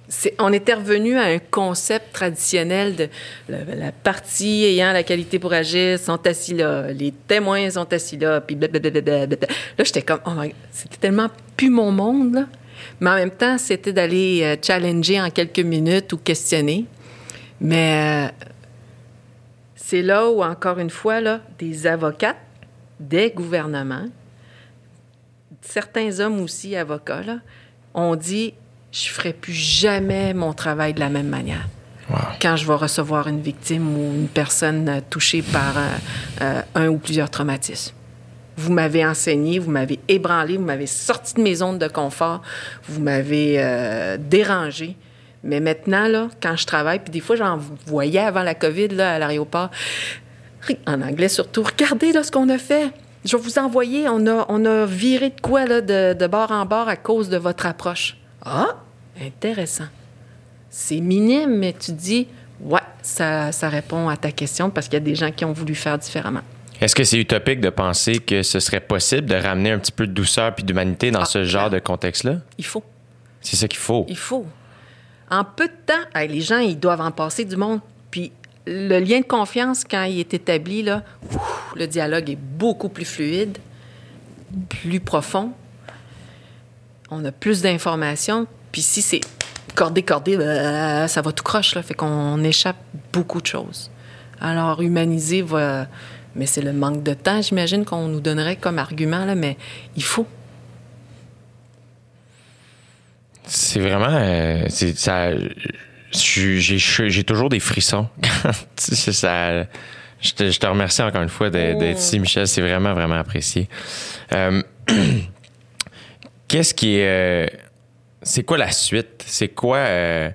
c'est- on était revenu à un concept traditionnel de la, la partie ayant la qualité pour agir sont assis là, les témoins sont assis là, puis blablabla. Là, j'étais comme, oh c'était tellement plus mon monde, là. Mais en même temps, c'était d'aller euh, challenger en quelques minutes ou questionner. Mais euh, c'est là où, encore une fois, là, des avocats, des gouvernements, certains hommes aussi, avocats, là, ont dit je ferai plus jamais mon travail de la même manière. Quand je vais recevoir une victime ou une personne touchée par euh, euh, un ou plusieurs traumatismes. Vous m'avez enseigné, vous m'avez ébranlé, vous m'avez sorti de mes zones de confort, vous m'avez euh, dérangé. Mais maintenant, là, quand je travaille, puis des fois, j'en voyais avant la COVID là, à l'aéroport, en anglais surtout, regardez là, ce qu'on a fait. Je vais vous envoyer, on a, on a viré de quoi là, de, de bord en bord à cause de votre approche. Ah, intéressant. C'est minime, mais tu dis, ouais, ça, ça répond à ta question parce qu'il y a des gens qui ont voulu faire différemment. Est-ce que c'est utopique de penser que ce serait possible de ramener un petit peu de douceur puis d'humanité dans Ah, ce genre de contexte-là? Il faut. C'est ça qu'il faut. Il faut. En peu de temps, les gens, ils doivent en passer du monde. Puis le lien de confiance, quand il est établi, là, le dialogue est beaucoup plus fluide, plus profond. On a plus d'informations. Puis si c'est cordé, cordé, euh, ça va tout croche. Là, fait qu'on échappe beaucoup de choses. Alors, humaniser va... Mais c'est le manque de temps, j'imagine, qu'on nous donnerait comme argument, là, mais il faut. C'est vraiment. euh, ça, j'ai toujours des frissons. *laughs* Ça, je, te, je te remercie encore une fois de- d'être ici, Michel. C'est vraiment, vraiment apprécié. Euh, *clears throat* Qu'est-ce qui est. euh, c'est quoi la suite? C'est quoi. euh,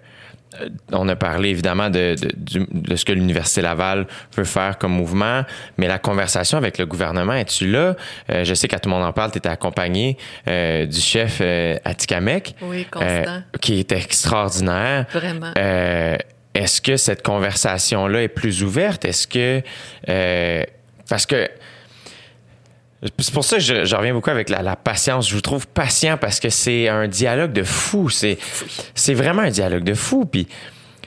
on a parlé évidemment de, de- du- de ce que l'Université Laval veut faire comme mouvement, mais la conversation avec le gouvernement, es-tu là? Euh, je sais qu'à tout le monde en parle, tu étais accompagné euh, du chef euh, Atikamek, Oui, Constant. euh, qui est extraordinaire. Vraiment. Euh, Est-ce que cette conversation-là est plus ouverte? Est-ce que. euh, parce que. C'est pour ça que je, je reviens beaucoup avec la, patience. Je vous trouve patient parce que c'est un dialogue de fou. C'est, vraiment un dialogue de fou. Puis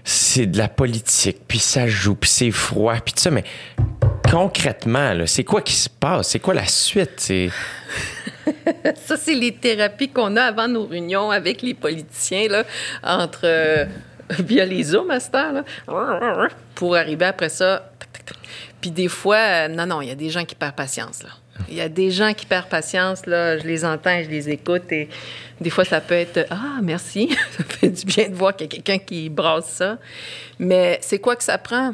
c'est de la politique. Puis ça joue. Puis c'est froid. Puis tout ça. Mais concrètement, c'est quoi qui se passe? C'est quoi la suite? C'est... *laughs* Ça, c'est les thérapies qu'on a avant nos réunions avec les politiciens, là, entre. euh, *laughs* via les Zooms à pour arriver après ça. Puis des fois, euh, non, non, il y a des gens qui perdent patience, là. Il y a des gens qui perdent patience, là. Je les entends, je les écoute et des fois, ça peut être Ah, merci. *laughs* ça fait du bien de voir qu'il y a quelqu'un qui brasse ça. Mais c'est quoi que ça prend?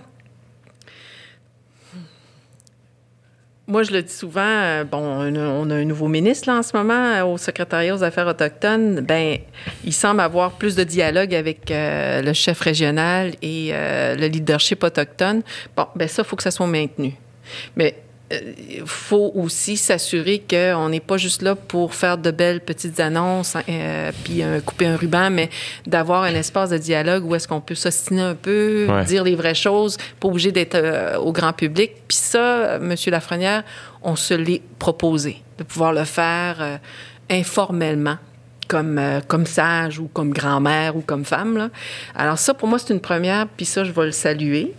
Moi, je le dis souvent, bon, on a, on a un nouveau ministre là, en ce moment euh, au secrétariat aux affaires autochtones. Ben, il semble avoir plus de dialogue avec euh, le chef régional et euh, le leadership autochtone. Bon, ben ça, il faut que ça soit maintenu. Mais il faut aussi s'assurer qu'on n'est pas juste là pour faire de belles petites annonces euh, puis euh, couper un ruban, mais d'avoir un espace de dialogue où est-ce qu'on peut s'ostiner un peu, Ouais. dire les vraies choses, pas obligé d'être euh, au grand public. Puis ça, euh, Monsieur Lafrenière, on se l'est proposé, de pouvoir le faire euh, informellement. Comme, euh, comme sage ou comme grand-mère ou comme femme. Là. Alors ça, pour moi, c'est une première, puis ça, je vais le saluer.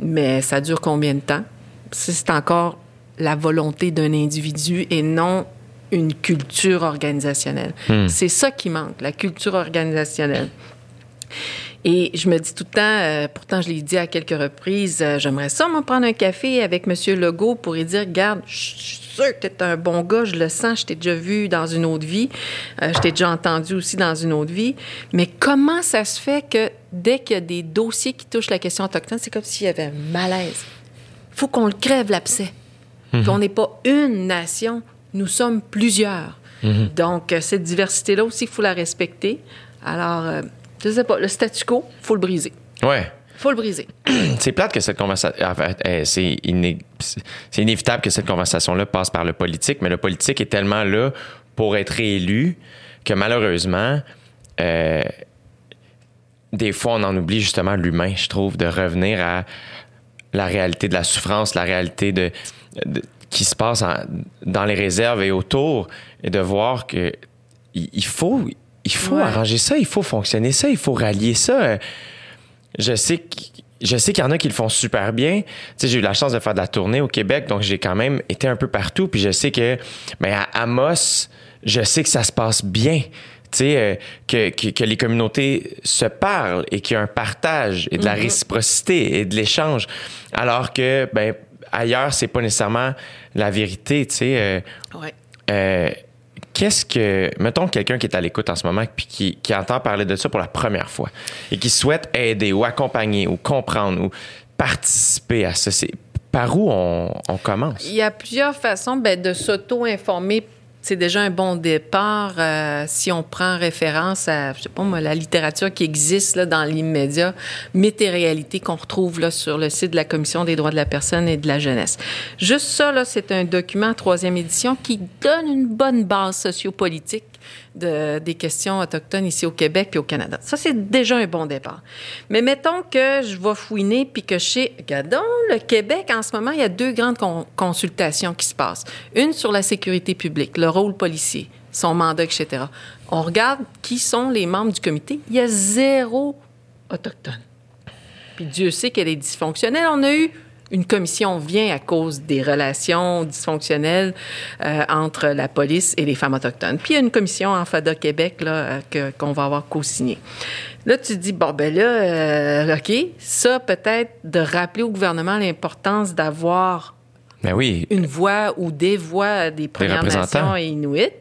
Mais ça dure combien de temps? Ça, C'est encore la volonté d'un individu et non une culture organisationnelle. C'est ça qui manque, la culture organisationnelle. Et je me dis tout le temps, euh, pourtant je l'ai dit à quelques reprises, euh, j'aimerais ça, moi, prendre un café avec M. Legault pour lui dire, regarde, je suis sûr que tu es un bon gars, je le sens, je t'ai déjà vu dans une autre vie, euh, je t'ai déjà entendu aussi dans une autre vie, mais comment ça se fait que dès qu'il y a des dossiers qui touchent la question autochtone, c'est comme s'il y avait un malaise? faut qu'on le crève, l'abcès. Qu'on n'est pas une nation, nous sommes plusieurs. Donc, euh, cette diversité-là aussi, il faut la respecter. Alors, euh, je sais pas, le statu quo, il faut le briser. Ouais. faut le briser. *clears throat* C'est plate que cette conversation. en fait, euh, c'est iné- c'est inévitable que cette conversation-là passe par le politique, mais le politique est tellement là pour être réélu que malheureusement, euh, des fois, on en oublie justement l'humain, je trouve, de revenir à la réalité de la souffrance, la réalité de- qui se passe en- dans les réserves et autour, et de voir que il, il faut, il faut Ouais. arranger ça, il faut fonctionner ça, il faut rallier ça. Je sais que je sais qu'il y en a qui le font super bien. Tu sais, j'ai eu la chance de faire de la tournée au Québec, donc j'ai quand même été un peu partout. Puis je sais que, mais à Amos, je sais que ça se passe bien. Tu sais, euh, que, que, que les communautés se parlent et qu'il y a un partage et de la réciprocité et de l'échange. Alors que, ben, ailleurs, c'est pas nécessairement la vérité, tu sais. euh, Ouais. euh, Qu'est-ce que, mettons quelqu'un qui est à l'écoute en ce moment puis qui, qui entend parler de ça pour la première fois et qui souhaite aider ou accompagner ou comprendre ou participer à ça, c'est par où on, on commence? Il y a plusieurs façons ben, de s'auto-informer. C'est déjà un bon départ euh, si on prend référence à, je sais pas moi, la littérature qui existe là, dans l'immédiat, Mythes et réalités qu'on retrouve là, sur le site de la Commission des droits de la personne et de la jeunesse. Juste ça, là, c'est un document troisième édition qui donne une bonne base sociopolitique de, des questions autochtones ici au Québec puis au Canada. Ça, c'est déjà un bon départ. Mais mettons que je vais fouiner puis que sais, regardons, le Québec, en ce moment, il y a deux grandes con- consultations qui se passent. Une sur la sécurité publique, le rôle policier, son mandat, etc. On regarde qui sont les membres du comité. Il y a zéro autochtone. Puis Dieu sait qu'elle est dysfonctionnelle. On a eu une commission vient à cause des relations dysfonctionnelles euh, entre la police et les femmes autochtones. Puis il y a une commission en FADA Québec là, euh, que- qu'on va avoir co-signée. Là, tu te dis, bon, ben là, euh, OK, ça peut-être de rappeler au gouvernement l'importance d'avoir Ben oui, une voix ou des voix des Premières. Nations et Inuits.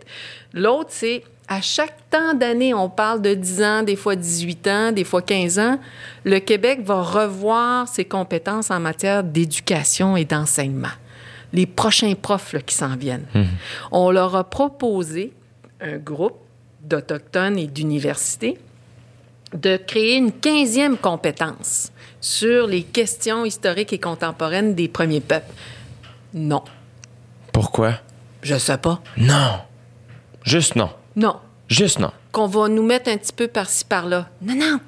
L'autre, c'est à chaque temps d'année, on parle de 10 ans, des fois 18 ans, des fois 15 ans, le Québec va revoir ses compétences en matière d'éducation et d'enseignement. Les prochains profs là, qui s'en viennent. On leur a proposé, un groupe d'Autochtones et d'universités, de créer une quinzième compétence sur les questions historiques et contemporaines des premiers peuples. Non. pourquoi? Je sais pas. Non. Juste non. Non. Juste non. Qu'on va nous mettre un petit peu par-ci, par-là. Non, non.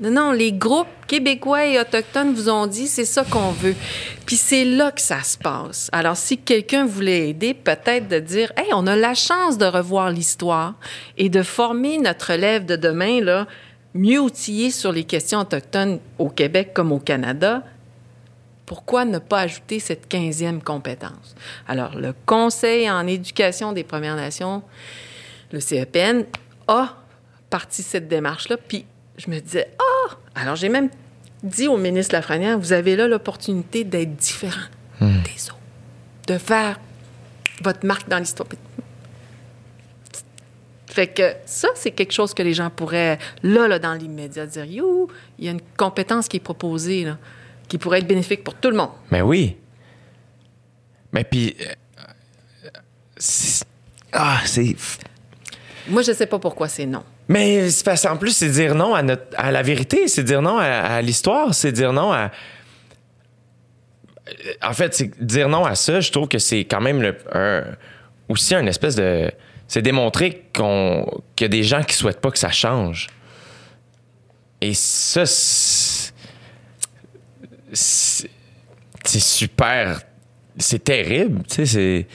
Non, non, les groupes québécois et autochtones vous ont dit, c'est ça qu'on veut. Puis c'est là que ça se passe. Alors, si quelqu'un voulait aider, peut-être de dire, hey, on a la chance de revoir l'histoire et de former notre élève de demain, là, mieux outillé sur les questions autochtones au Québec comme au Canada, pourquoi ne pas ajouter cette quinzième compétence? Alors, le Conseil en éducation des Premières Nations, le CEPN, a parti cette démarche-là. Puis, je me disais, ah! Alors, j'ai même dit au ministre Lafrenière, vous avez là l'opportunité d'être différent des autres, de faire votre marque dans l'histoire. Fait que ça, c'est quelque chose que les gens pourraient, là, là dans l'immédiat, dire, you, il y a une compétence qui est proposée, là, qui pourrait être bénéfique pour tout le monde. Mais oui. Mais puis. euh, c'est- Ah, c'est. Moi, je sais pas pourquoi c'est non. Mais c'est parce qu'en plus, c'est dire non à, notre, à la vérité, c'est dire non à, l'histoire, c'est dire non à. En fait, c'est dire non à ça, je trouve que c'est quand même le, un- aussi un espèce de. C'est démontrer qu'on, qu'il y a des gens qui souhaitent pas que ça change. Et ça, c'est, super. C'est terrible, tu sais.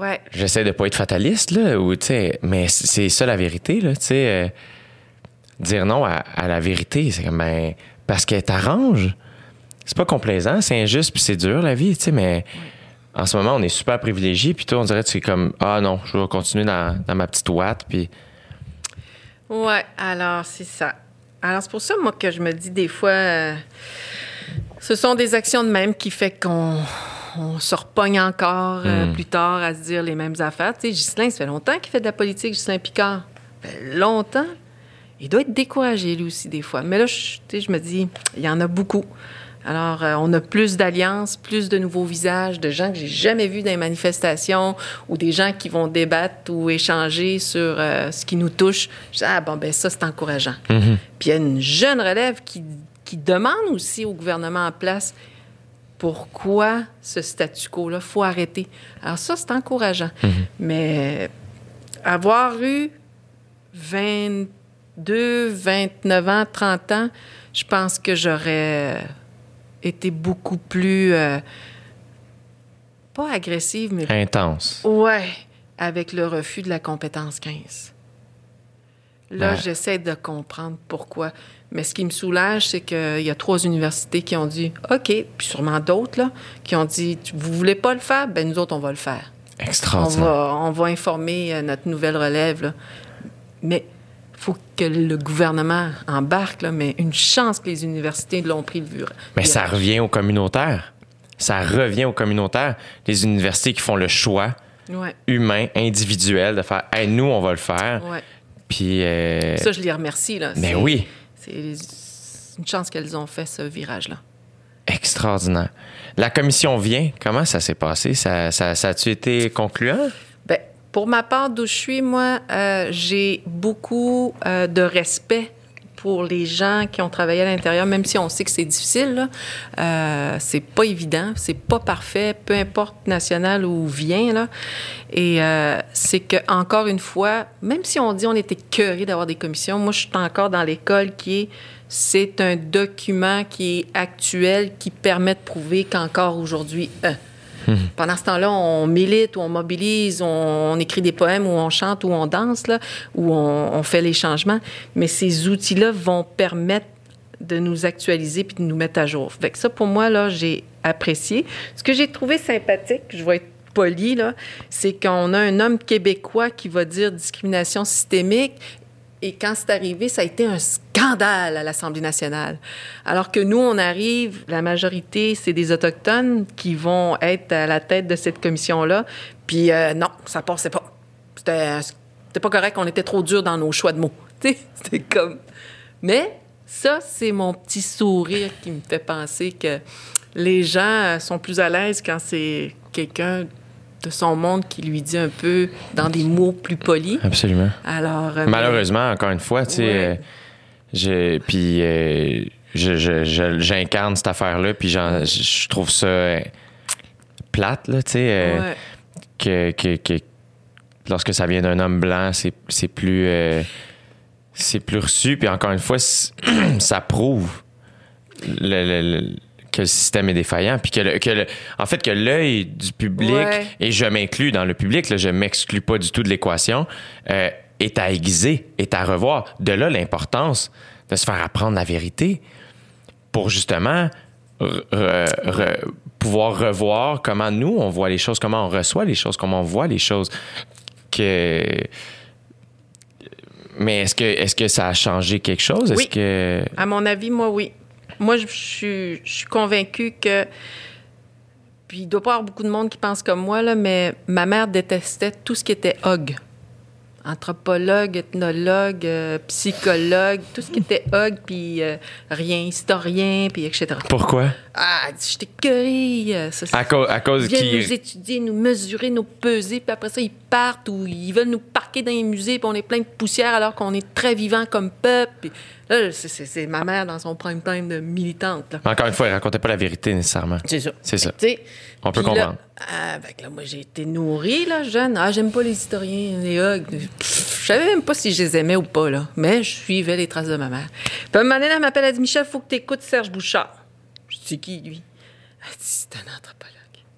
Ouais. J'essaie de pas être fataliste, là, ou, tu sais, mais c'est ça la vérité, là, tu sais. euh, dire non à, à la vérité, c'est comme, ben, parce qu'elle t'arrange. C'est pas complaisant, c'est injuste, puis c'est dur, la vie, tu sais, mais en ce moment, on est super privilégié, puis toi, on dirait que c'est comme, ah non, je vais continuer dans, dans ma petite ouate, puis. Ouais, alors c'est ça. Alors c'est pour ça, moi, que je me dis des fois, euh, ce sont des actions de même qui fait qu'on on se repogne encore euh, Mm. plus tard à se dire les mêmes affaires. Tu sais, Ghislain, ça fait longtemps qu'il fait de la politique, Ghislain Picard. Ça fait longtemps. Il doit être découragé, lui aussi, des fois. Mais là, je, tu sais, je me dis, il y en a beaucoup. Alors, euh, on a plus d'alliances, plus de nouveaux visages, de gens que j'ai jamais vus dans les manifestations ou des gens qui vont débattre ou échanger sur euh, ce qui nous touche. Je dis, ah bon, ben ça, c'est encourageant. Puis il y a une jeune relève qui, qui demande aussi au gouvernement en place pourquoi ce statu quo-là, faut arrêter. Alors ça, c'est encourageant. Mais avoir eu 22, 29 ans, 30 ans, je pense que j'aurais été beaucoup plus, euh, pas agressive, mais Intense. ouais, avec le refus de la compétence 15. Là, Ouais. j'essaie de comprendre pourquoi. Mais ce qui me soulage, c'est qu'il y a trois universités qui ont dit OK, puis sûrement d'autres, là, qui ont dit Vous voulez pas le faire? Ben nous autres, on va le faire. On Extraordinaire. va, on va informer euh, notre nouvelle relève. là. Mais il faut que le gouvernement embarque, là, mais une chance que les universités l'ont pris le vue. Mais ça revient au communautaire. Ça revient au communautaire. Les universités qui font le choix Ouais, humain, individuel, de faire hey, nous, on va le faire. ouais. Puis. euh, Ça, je les remercie. Là. mais oui, C'est une chance qu'elles ont fait ce virage-là. extraordinaire. La commission vient. Comment ça s'est passé? Ça, ça, ça a-tu été concluant? Ben, pour ma part, d'où je suis, moi, euh, j'ai beaucoup euh, de respect pour les gens qui ont travaillé à l'intérieur, même si on sait que c'est difficile. Euh, c'est pas évident, c'est pas parfait, peu importe national où vient. Là. Et euh, c'est que encore une fois, même si on dit on était curieux d'avoir des commissions, moi je suis encore dans l'école qui est c'est un document qui est actuel qui permet de prouver qu'encore aujourd'hui, euh, pendant ce temps-là, on milite on mobilise, on, écrit des poèmes ou on chante ou on danse, là, ou on, fait les changements. Mais ces outils-là vont permettre de nous actualiser puis de nous mettre à jour. Ça, pour moi, là, j'ai apprécié. Ce que j'ai trouvé sympathique, je vais être poli, là, c'est qu'on a un homme québécois qui va dire discrimination systémique et quand c'est arrivé, ça a été un scandale à l'Assemblée nationale. Alors que nous, on arrive, la majorité, c'est des Autochtones qui vont être à la tête de cette commission-là. Puis euh, non, ça passait pas. C'était pas correct, on était trop dur dans nos choix de mots. *laughs* C'était comme... Mais ça, c'est mon petit sourire qui me fait penser que les gens sont plus à l'aise quand c'est quelqu'un de son monde qui lui dit un peu dans des mots plus polis. Absolument. Alors, euh, Malheureusement, encore une fois, tu sais, Ouais. euh, je- puis euh, j'incarne cette affaire-là, puis j'en- je trouve ça plate, là, tu sais, ouais. que, que- que lorsque ça vient d'un homme blanc, c'est plus, c'est plus reçu, puis encore une fois, *clears throat* ça prouve le- le- le- que le système est défaillant, puis que, le- que le- en fait, que l'œil du public, Ouais. et je m'inclus dans le public, là, je m'exclus pas du tout de l'équation, euh, est à aiguiser, est à revoir. De là l'importance de se faire apprendre la vérité pour justement re- re- re- pouvoir revoir comment nous, on voit les choses, comment on reçoit les choses, comment on voit les choses. Que... Mais est-ce que, est que ça a changé quelque chose? Est-ce Oui. que... À mon avis, moi, oui. Moi, je suis, je suis convaincue que. Puis, il doit pas y avoir beaucoup de monde qui pense comme moi, là, mais ma mère détestait tout ce qui était hog. Anthropologue, ethnologue, euh, psychologue, tout ce qui était hog, puis euh, rien, historien, puis etc. Pourquoi? Ah, t'écœurie. euh, ça, À, cause à cause Ils viennent qui... nous étudier, nous mesurer, nous peser, puis après ça, ils partent ou ils veulent nous parquer dans les musées, puis on est plein de poussière alors qu'on est très vivant comme peuple. Puis c'est- c'est ma mère dans son prime time de militante. là. Encore une fois, il racontait pas la vérité nécessairement. C'est ça. C'est ça. On peut là, comprendre. ah, que là, moi, j'ai été nourrie, là, jeune. Ah, j'aime pas les historiens, les hugs. Je savais même pas si je les aimais ou pas, là. Mais je suivais les traces de ma mère. Puis à un moment donné, elle m'appelle, elle dit Michel, faut que tu écoutes Serge Bouchard. Je dis C'est qui, lui? Elle dit C'est un anthropologue.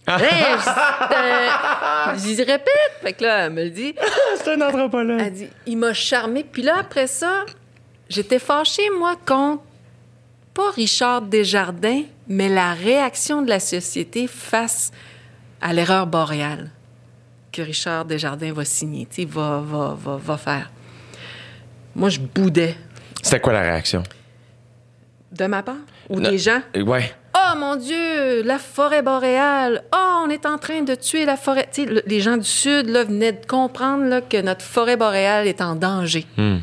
Hey, C'est un- je dis répète. Fait que là, elle me le dit. *laughs* C'est un anthropologue. Elle dit, il m'a charmé. Puis là, après ça, j'étais fâchée, moi, contre pas Richard Desjardins, mais la réaction de la société face à l'erreur boréale que Richard Desjardins va signer, tu va, va, va, va faire. Moi, je boudais. C'était quoi la réaction? De ma part? Ou Non. des gens? Ouais. Oh mon Dieu, la forêt boréale. Oh, on est en train de tuer la forêt. Les gens du Sud là, venaient de comprendre là, que notre forêt boréale est en danger. Hmm.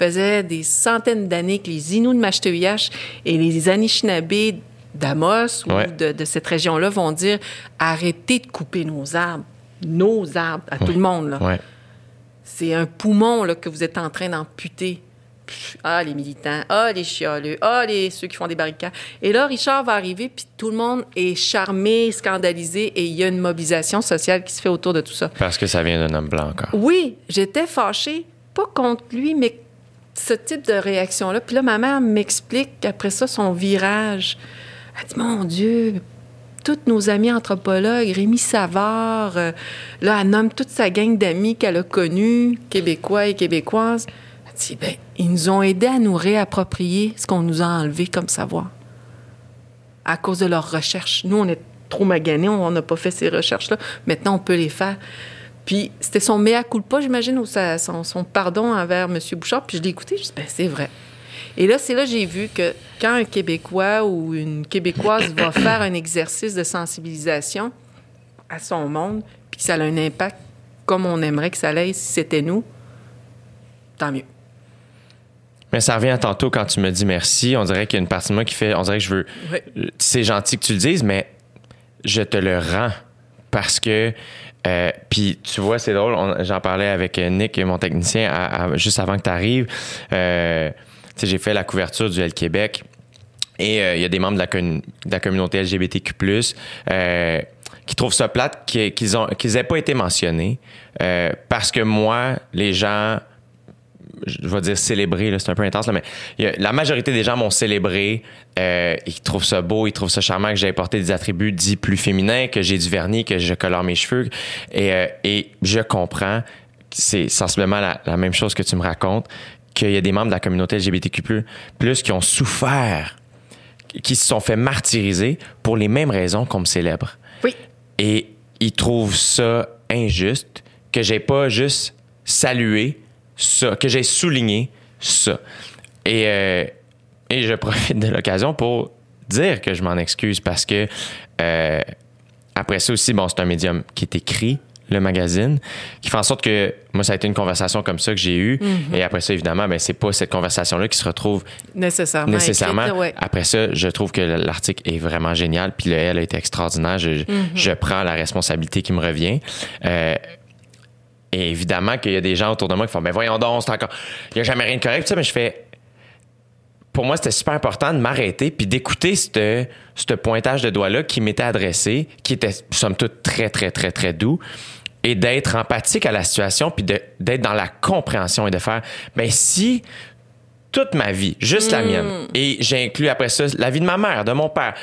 Faisait des centaines d'années que les Inuits de Mashteuiach et les Anishinabés d'Amos ou de, de cette région-là vont dire arrêtez de couper nos arbres, nos arbres, à tout le monde. Là. Ouais. C'est un poumon là, que vous êtes en train d'amputer. Ah, les militants, ah, les chialeux, ah, les, ceux qui font des barricades. Et là, Richard va arriver, puis tout le monde est charmé, scandalisé, et il y a une mobilisation sociale qui se fait autour de tout ça. Parce que ça vient d'un homme blanc encore. Oui, j'étais fâchée, pas contre lui, mais ce type de réaction-là. Puis là, ma mère m'explique après ça son virage. Elle dit Mon Dieu, tous nos amis anthropologues, Rémi Savard, euh, là, elle nomme toute sa gang d'amis qu'elle a connus, québécois et québécoises. Elle dit ben, ils nous ont aidés à nous réapproprier ce qu'on nous a enlevé comme savoir à cause de leurs recherches. Nous, on est trop maganés, on n'a pas fait ces recherches-là. Maintenant, on peut les faire. Puis c'était son mea culpa, j'imagine, ou sa- son, son pardon envers M. Bouchard. Puis je l'ai écouté, je dis, ben c'est vrai. Et là, c'est là que j'ai vu que quand un Québécois ou une Québécoise va *coughs* faire un exercice de sensibilisation à son monde, puis que ça a un impact comme on aimerait que ça l'ait si c'était nous, tant mieux. Mais ça revient à tantôt quand tu me dis merci. On dirait qu'il y a une partie de moi qui fait. On dirait que je veux. Oui. C'est gentil que tu le dises, mais je te le rends parce que. Euh, Puis tu vois, c'est drôle. J'en parlais avec Nick, mon technicien, à- à- juste avant que tu arrives. Euh, tu sais, j'ai fait la couverture du L Québec. Et euh, il y a des membres de la, communauté LGBTQ+, euh, qui trouvent ça plate qu'ils qu'ils ont qu'ils aient pas été mentionnés. euh, parce que moi, les gens je vais dire célébrer, là, c'est un peu intense, là, mais a- la majorité des gens m'ont célébré. euh, ils trouvent ça beau, ils trouvent ça charmant que j'ai porté des attributs dits plus féminins, que j'ai du vernis, que je colore mes cheveux. Et, euh, et je comprends, c'est sensiblement la, la même chose que tu me racontes, qu'il y a des membres de la communauté LGBTQ+, plus qui ont souffert, qui se sont fait martyriser pour les mêmes raisons qu'on me célèbre. Oui. Et ils trouvent ça injuste que j'ai pas juste salué ça, que j'ai souligné ça. Et, euh, et je profite de l'occasion pour dire que je m'en excuse parce que euh, après ça aussi, bon, c'est un médium qui est écrit, le magazine, qui fait en sorte que moi, ça a été une conversation comme ça que j'ai eue. Et après ça, évidemment, ben, c'est pas cette conversation-là qui se retrouve Nécessairement. nécessairement. écrite, ouais. Après ça, je trouve que l'article est vraiment génial. Puis le L a été extraordinaire. Je, je prends la responsabilité qui me revient. Euh, et évidemment qu'il y a des gens autour de moi qui font, ben voyons donc, c'est encore, il n'y a jamais rien de correct. Mais je fais, pour moi, c'était super important de m'arrêter puis d'écouter ce ce pointage de doigt-là qui m'était adressé, qui était, somme toute, très, très, très, très doux, et d'être empathique à la situation puis d'être dans la compréhension et de faire, ben si toute ma vie, juste la mienne, et j'ai inclus après ça la vie de ma mère, de mon père,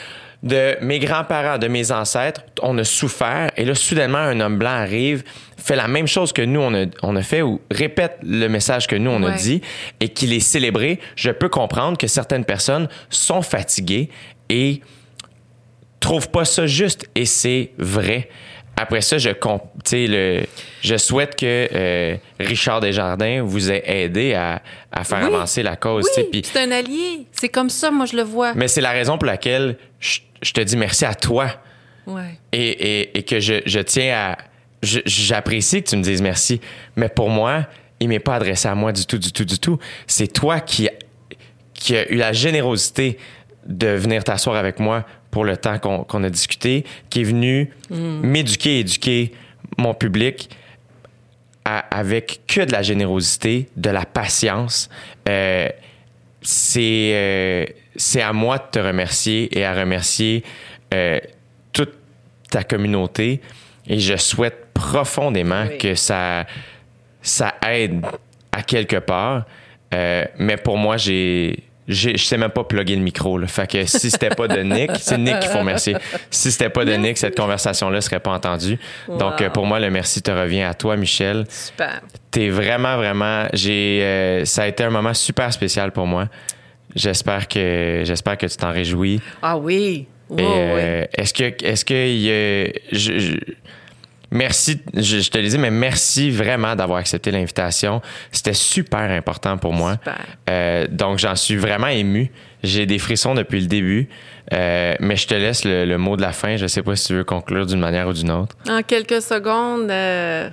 de mes grands-parents, de mes ancêtres, on a souffert, et là, soudainement, un homme blanc arrive, fait la même chose que nous, on a, on a fait, ou répète le message que nous, on a dit, et qu'il est célébré, je peux comprendre que certaines personnes sont fatiguées et trouvent pas ça juste, et c'est vrai. Après ça, je, le, je souhaite que euh, Richard Desjardins vous ait aidé à, à faire Oui. avancer la cause. Oui, puis- c'est un allié. C'est comme ça, moi, je le vois. mais c'est la raison pour laquelle je, je te dis merci à toi Ouais. et, et- et que je, je tiens à. J'apprécie que tu me dises merci, mais pour moi, il m'est pas adressé à moi du tout, du tout, du tout. C'est toi qui, qui a eu la générosité de venir t'asseoir avec moi pour le temps qu'on a discuté, qui est venu m'éduquer, éduquer mon public à- avec que de la générosité, de la patience. Euh, c'est euh, c'est à moi de te remercier et à remercier euh, toute ta communauté. Et je souhaite profondément Oui. que ça, ça aide à quelque part. Euh, mais pour moi, j'ai. Je sais même pas plugger le micro. Là. Fait que si c'était pas de Nick, *laughs* c'est Nick qu'il faut remercier. Si c'était pas de Nick, cette conversation-là serait pas entendue. Donc, Wow. euh, pour moi, le merci te revient à toi, Michel. Super. T'es vraiment, vraiment. J'ai, euh, ça a été un moment super spécial pour moi. J'espère que, j'espère que tu t'en réjouis. Ah oui. Oui. euh, est-ce que, est-ce que, y a- je- je- merci, je, je te le dis, mais merci vraiment d'avoir accepté l'invitation. C'était super important pour moi. Super. Euh, donc, j'en suis vraiment ému. J'ai des frissons depuis le début. Euh, mais je te laisse le, le mot de la fin. Je sais pas si tu veux conclure d'une manière ou d'une autre. En quelques secondes, euh,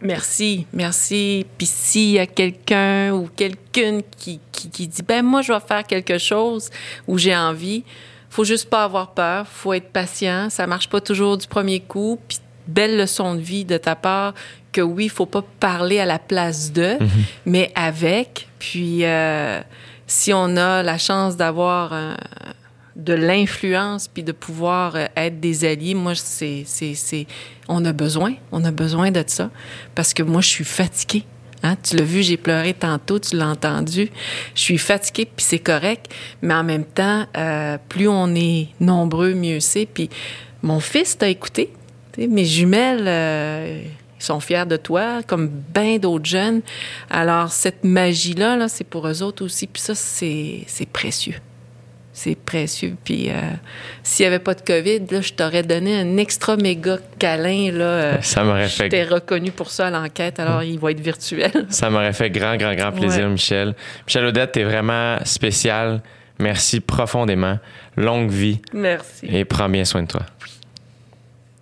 merci, merci. Puis s'il y a quelqu'un ou quelqu'une qui, qui, qui dit, ben moi, je vais faire quelque chose ou j'ai envie, faut juste pas avoir peur, faut être patient. Ça marche pas toujours du premier coup. Puis belle leçon de vie de ta part que oui, il faut pas parler à la place de, mais avec. Puis euh, si on a la chance d'avoir euh, de l'influence puis de pouvoir euh, être des alliés, moi c'est c'est c'est on a besoin, on a besoin de ça parce que moi je suis fatiguée. Hein? Tu l'as vu, j'ai pleuré tantôt, tu l'as entendu. Je suis fatiguée, puis c'est correct. Mais en même temps, euh, plus on est nombreux, mieux c'est. Puis mon fils t'a écouté. Mes jumelles, euh, ils sont fiers de toi, comme bien d'autres jeunes. Alors, cette magie-là, là, c'est pour eux autres aussi. Puis ça, c'est précieux. C'est précieux. Puis euh, s'il n'y avait pas de COVID, là, je t'aurais donné un extra méga câlin. Là, euh, Ça m'aurait fait t'ai reconnu pour ça à l'enquête, alors il va être virtuel. *laughs* Ça m'aurait fait grand, grand, grand plaisir, Ouais. Michel. Michel Odette, t'es vraiment spécial. Merci profondément. Longue vie Merci. et prends bien soin de toi.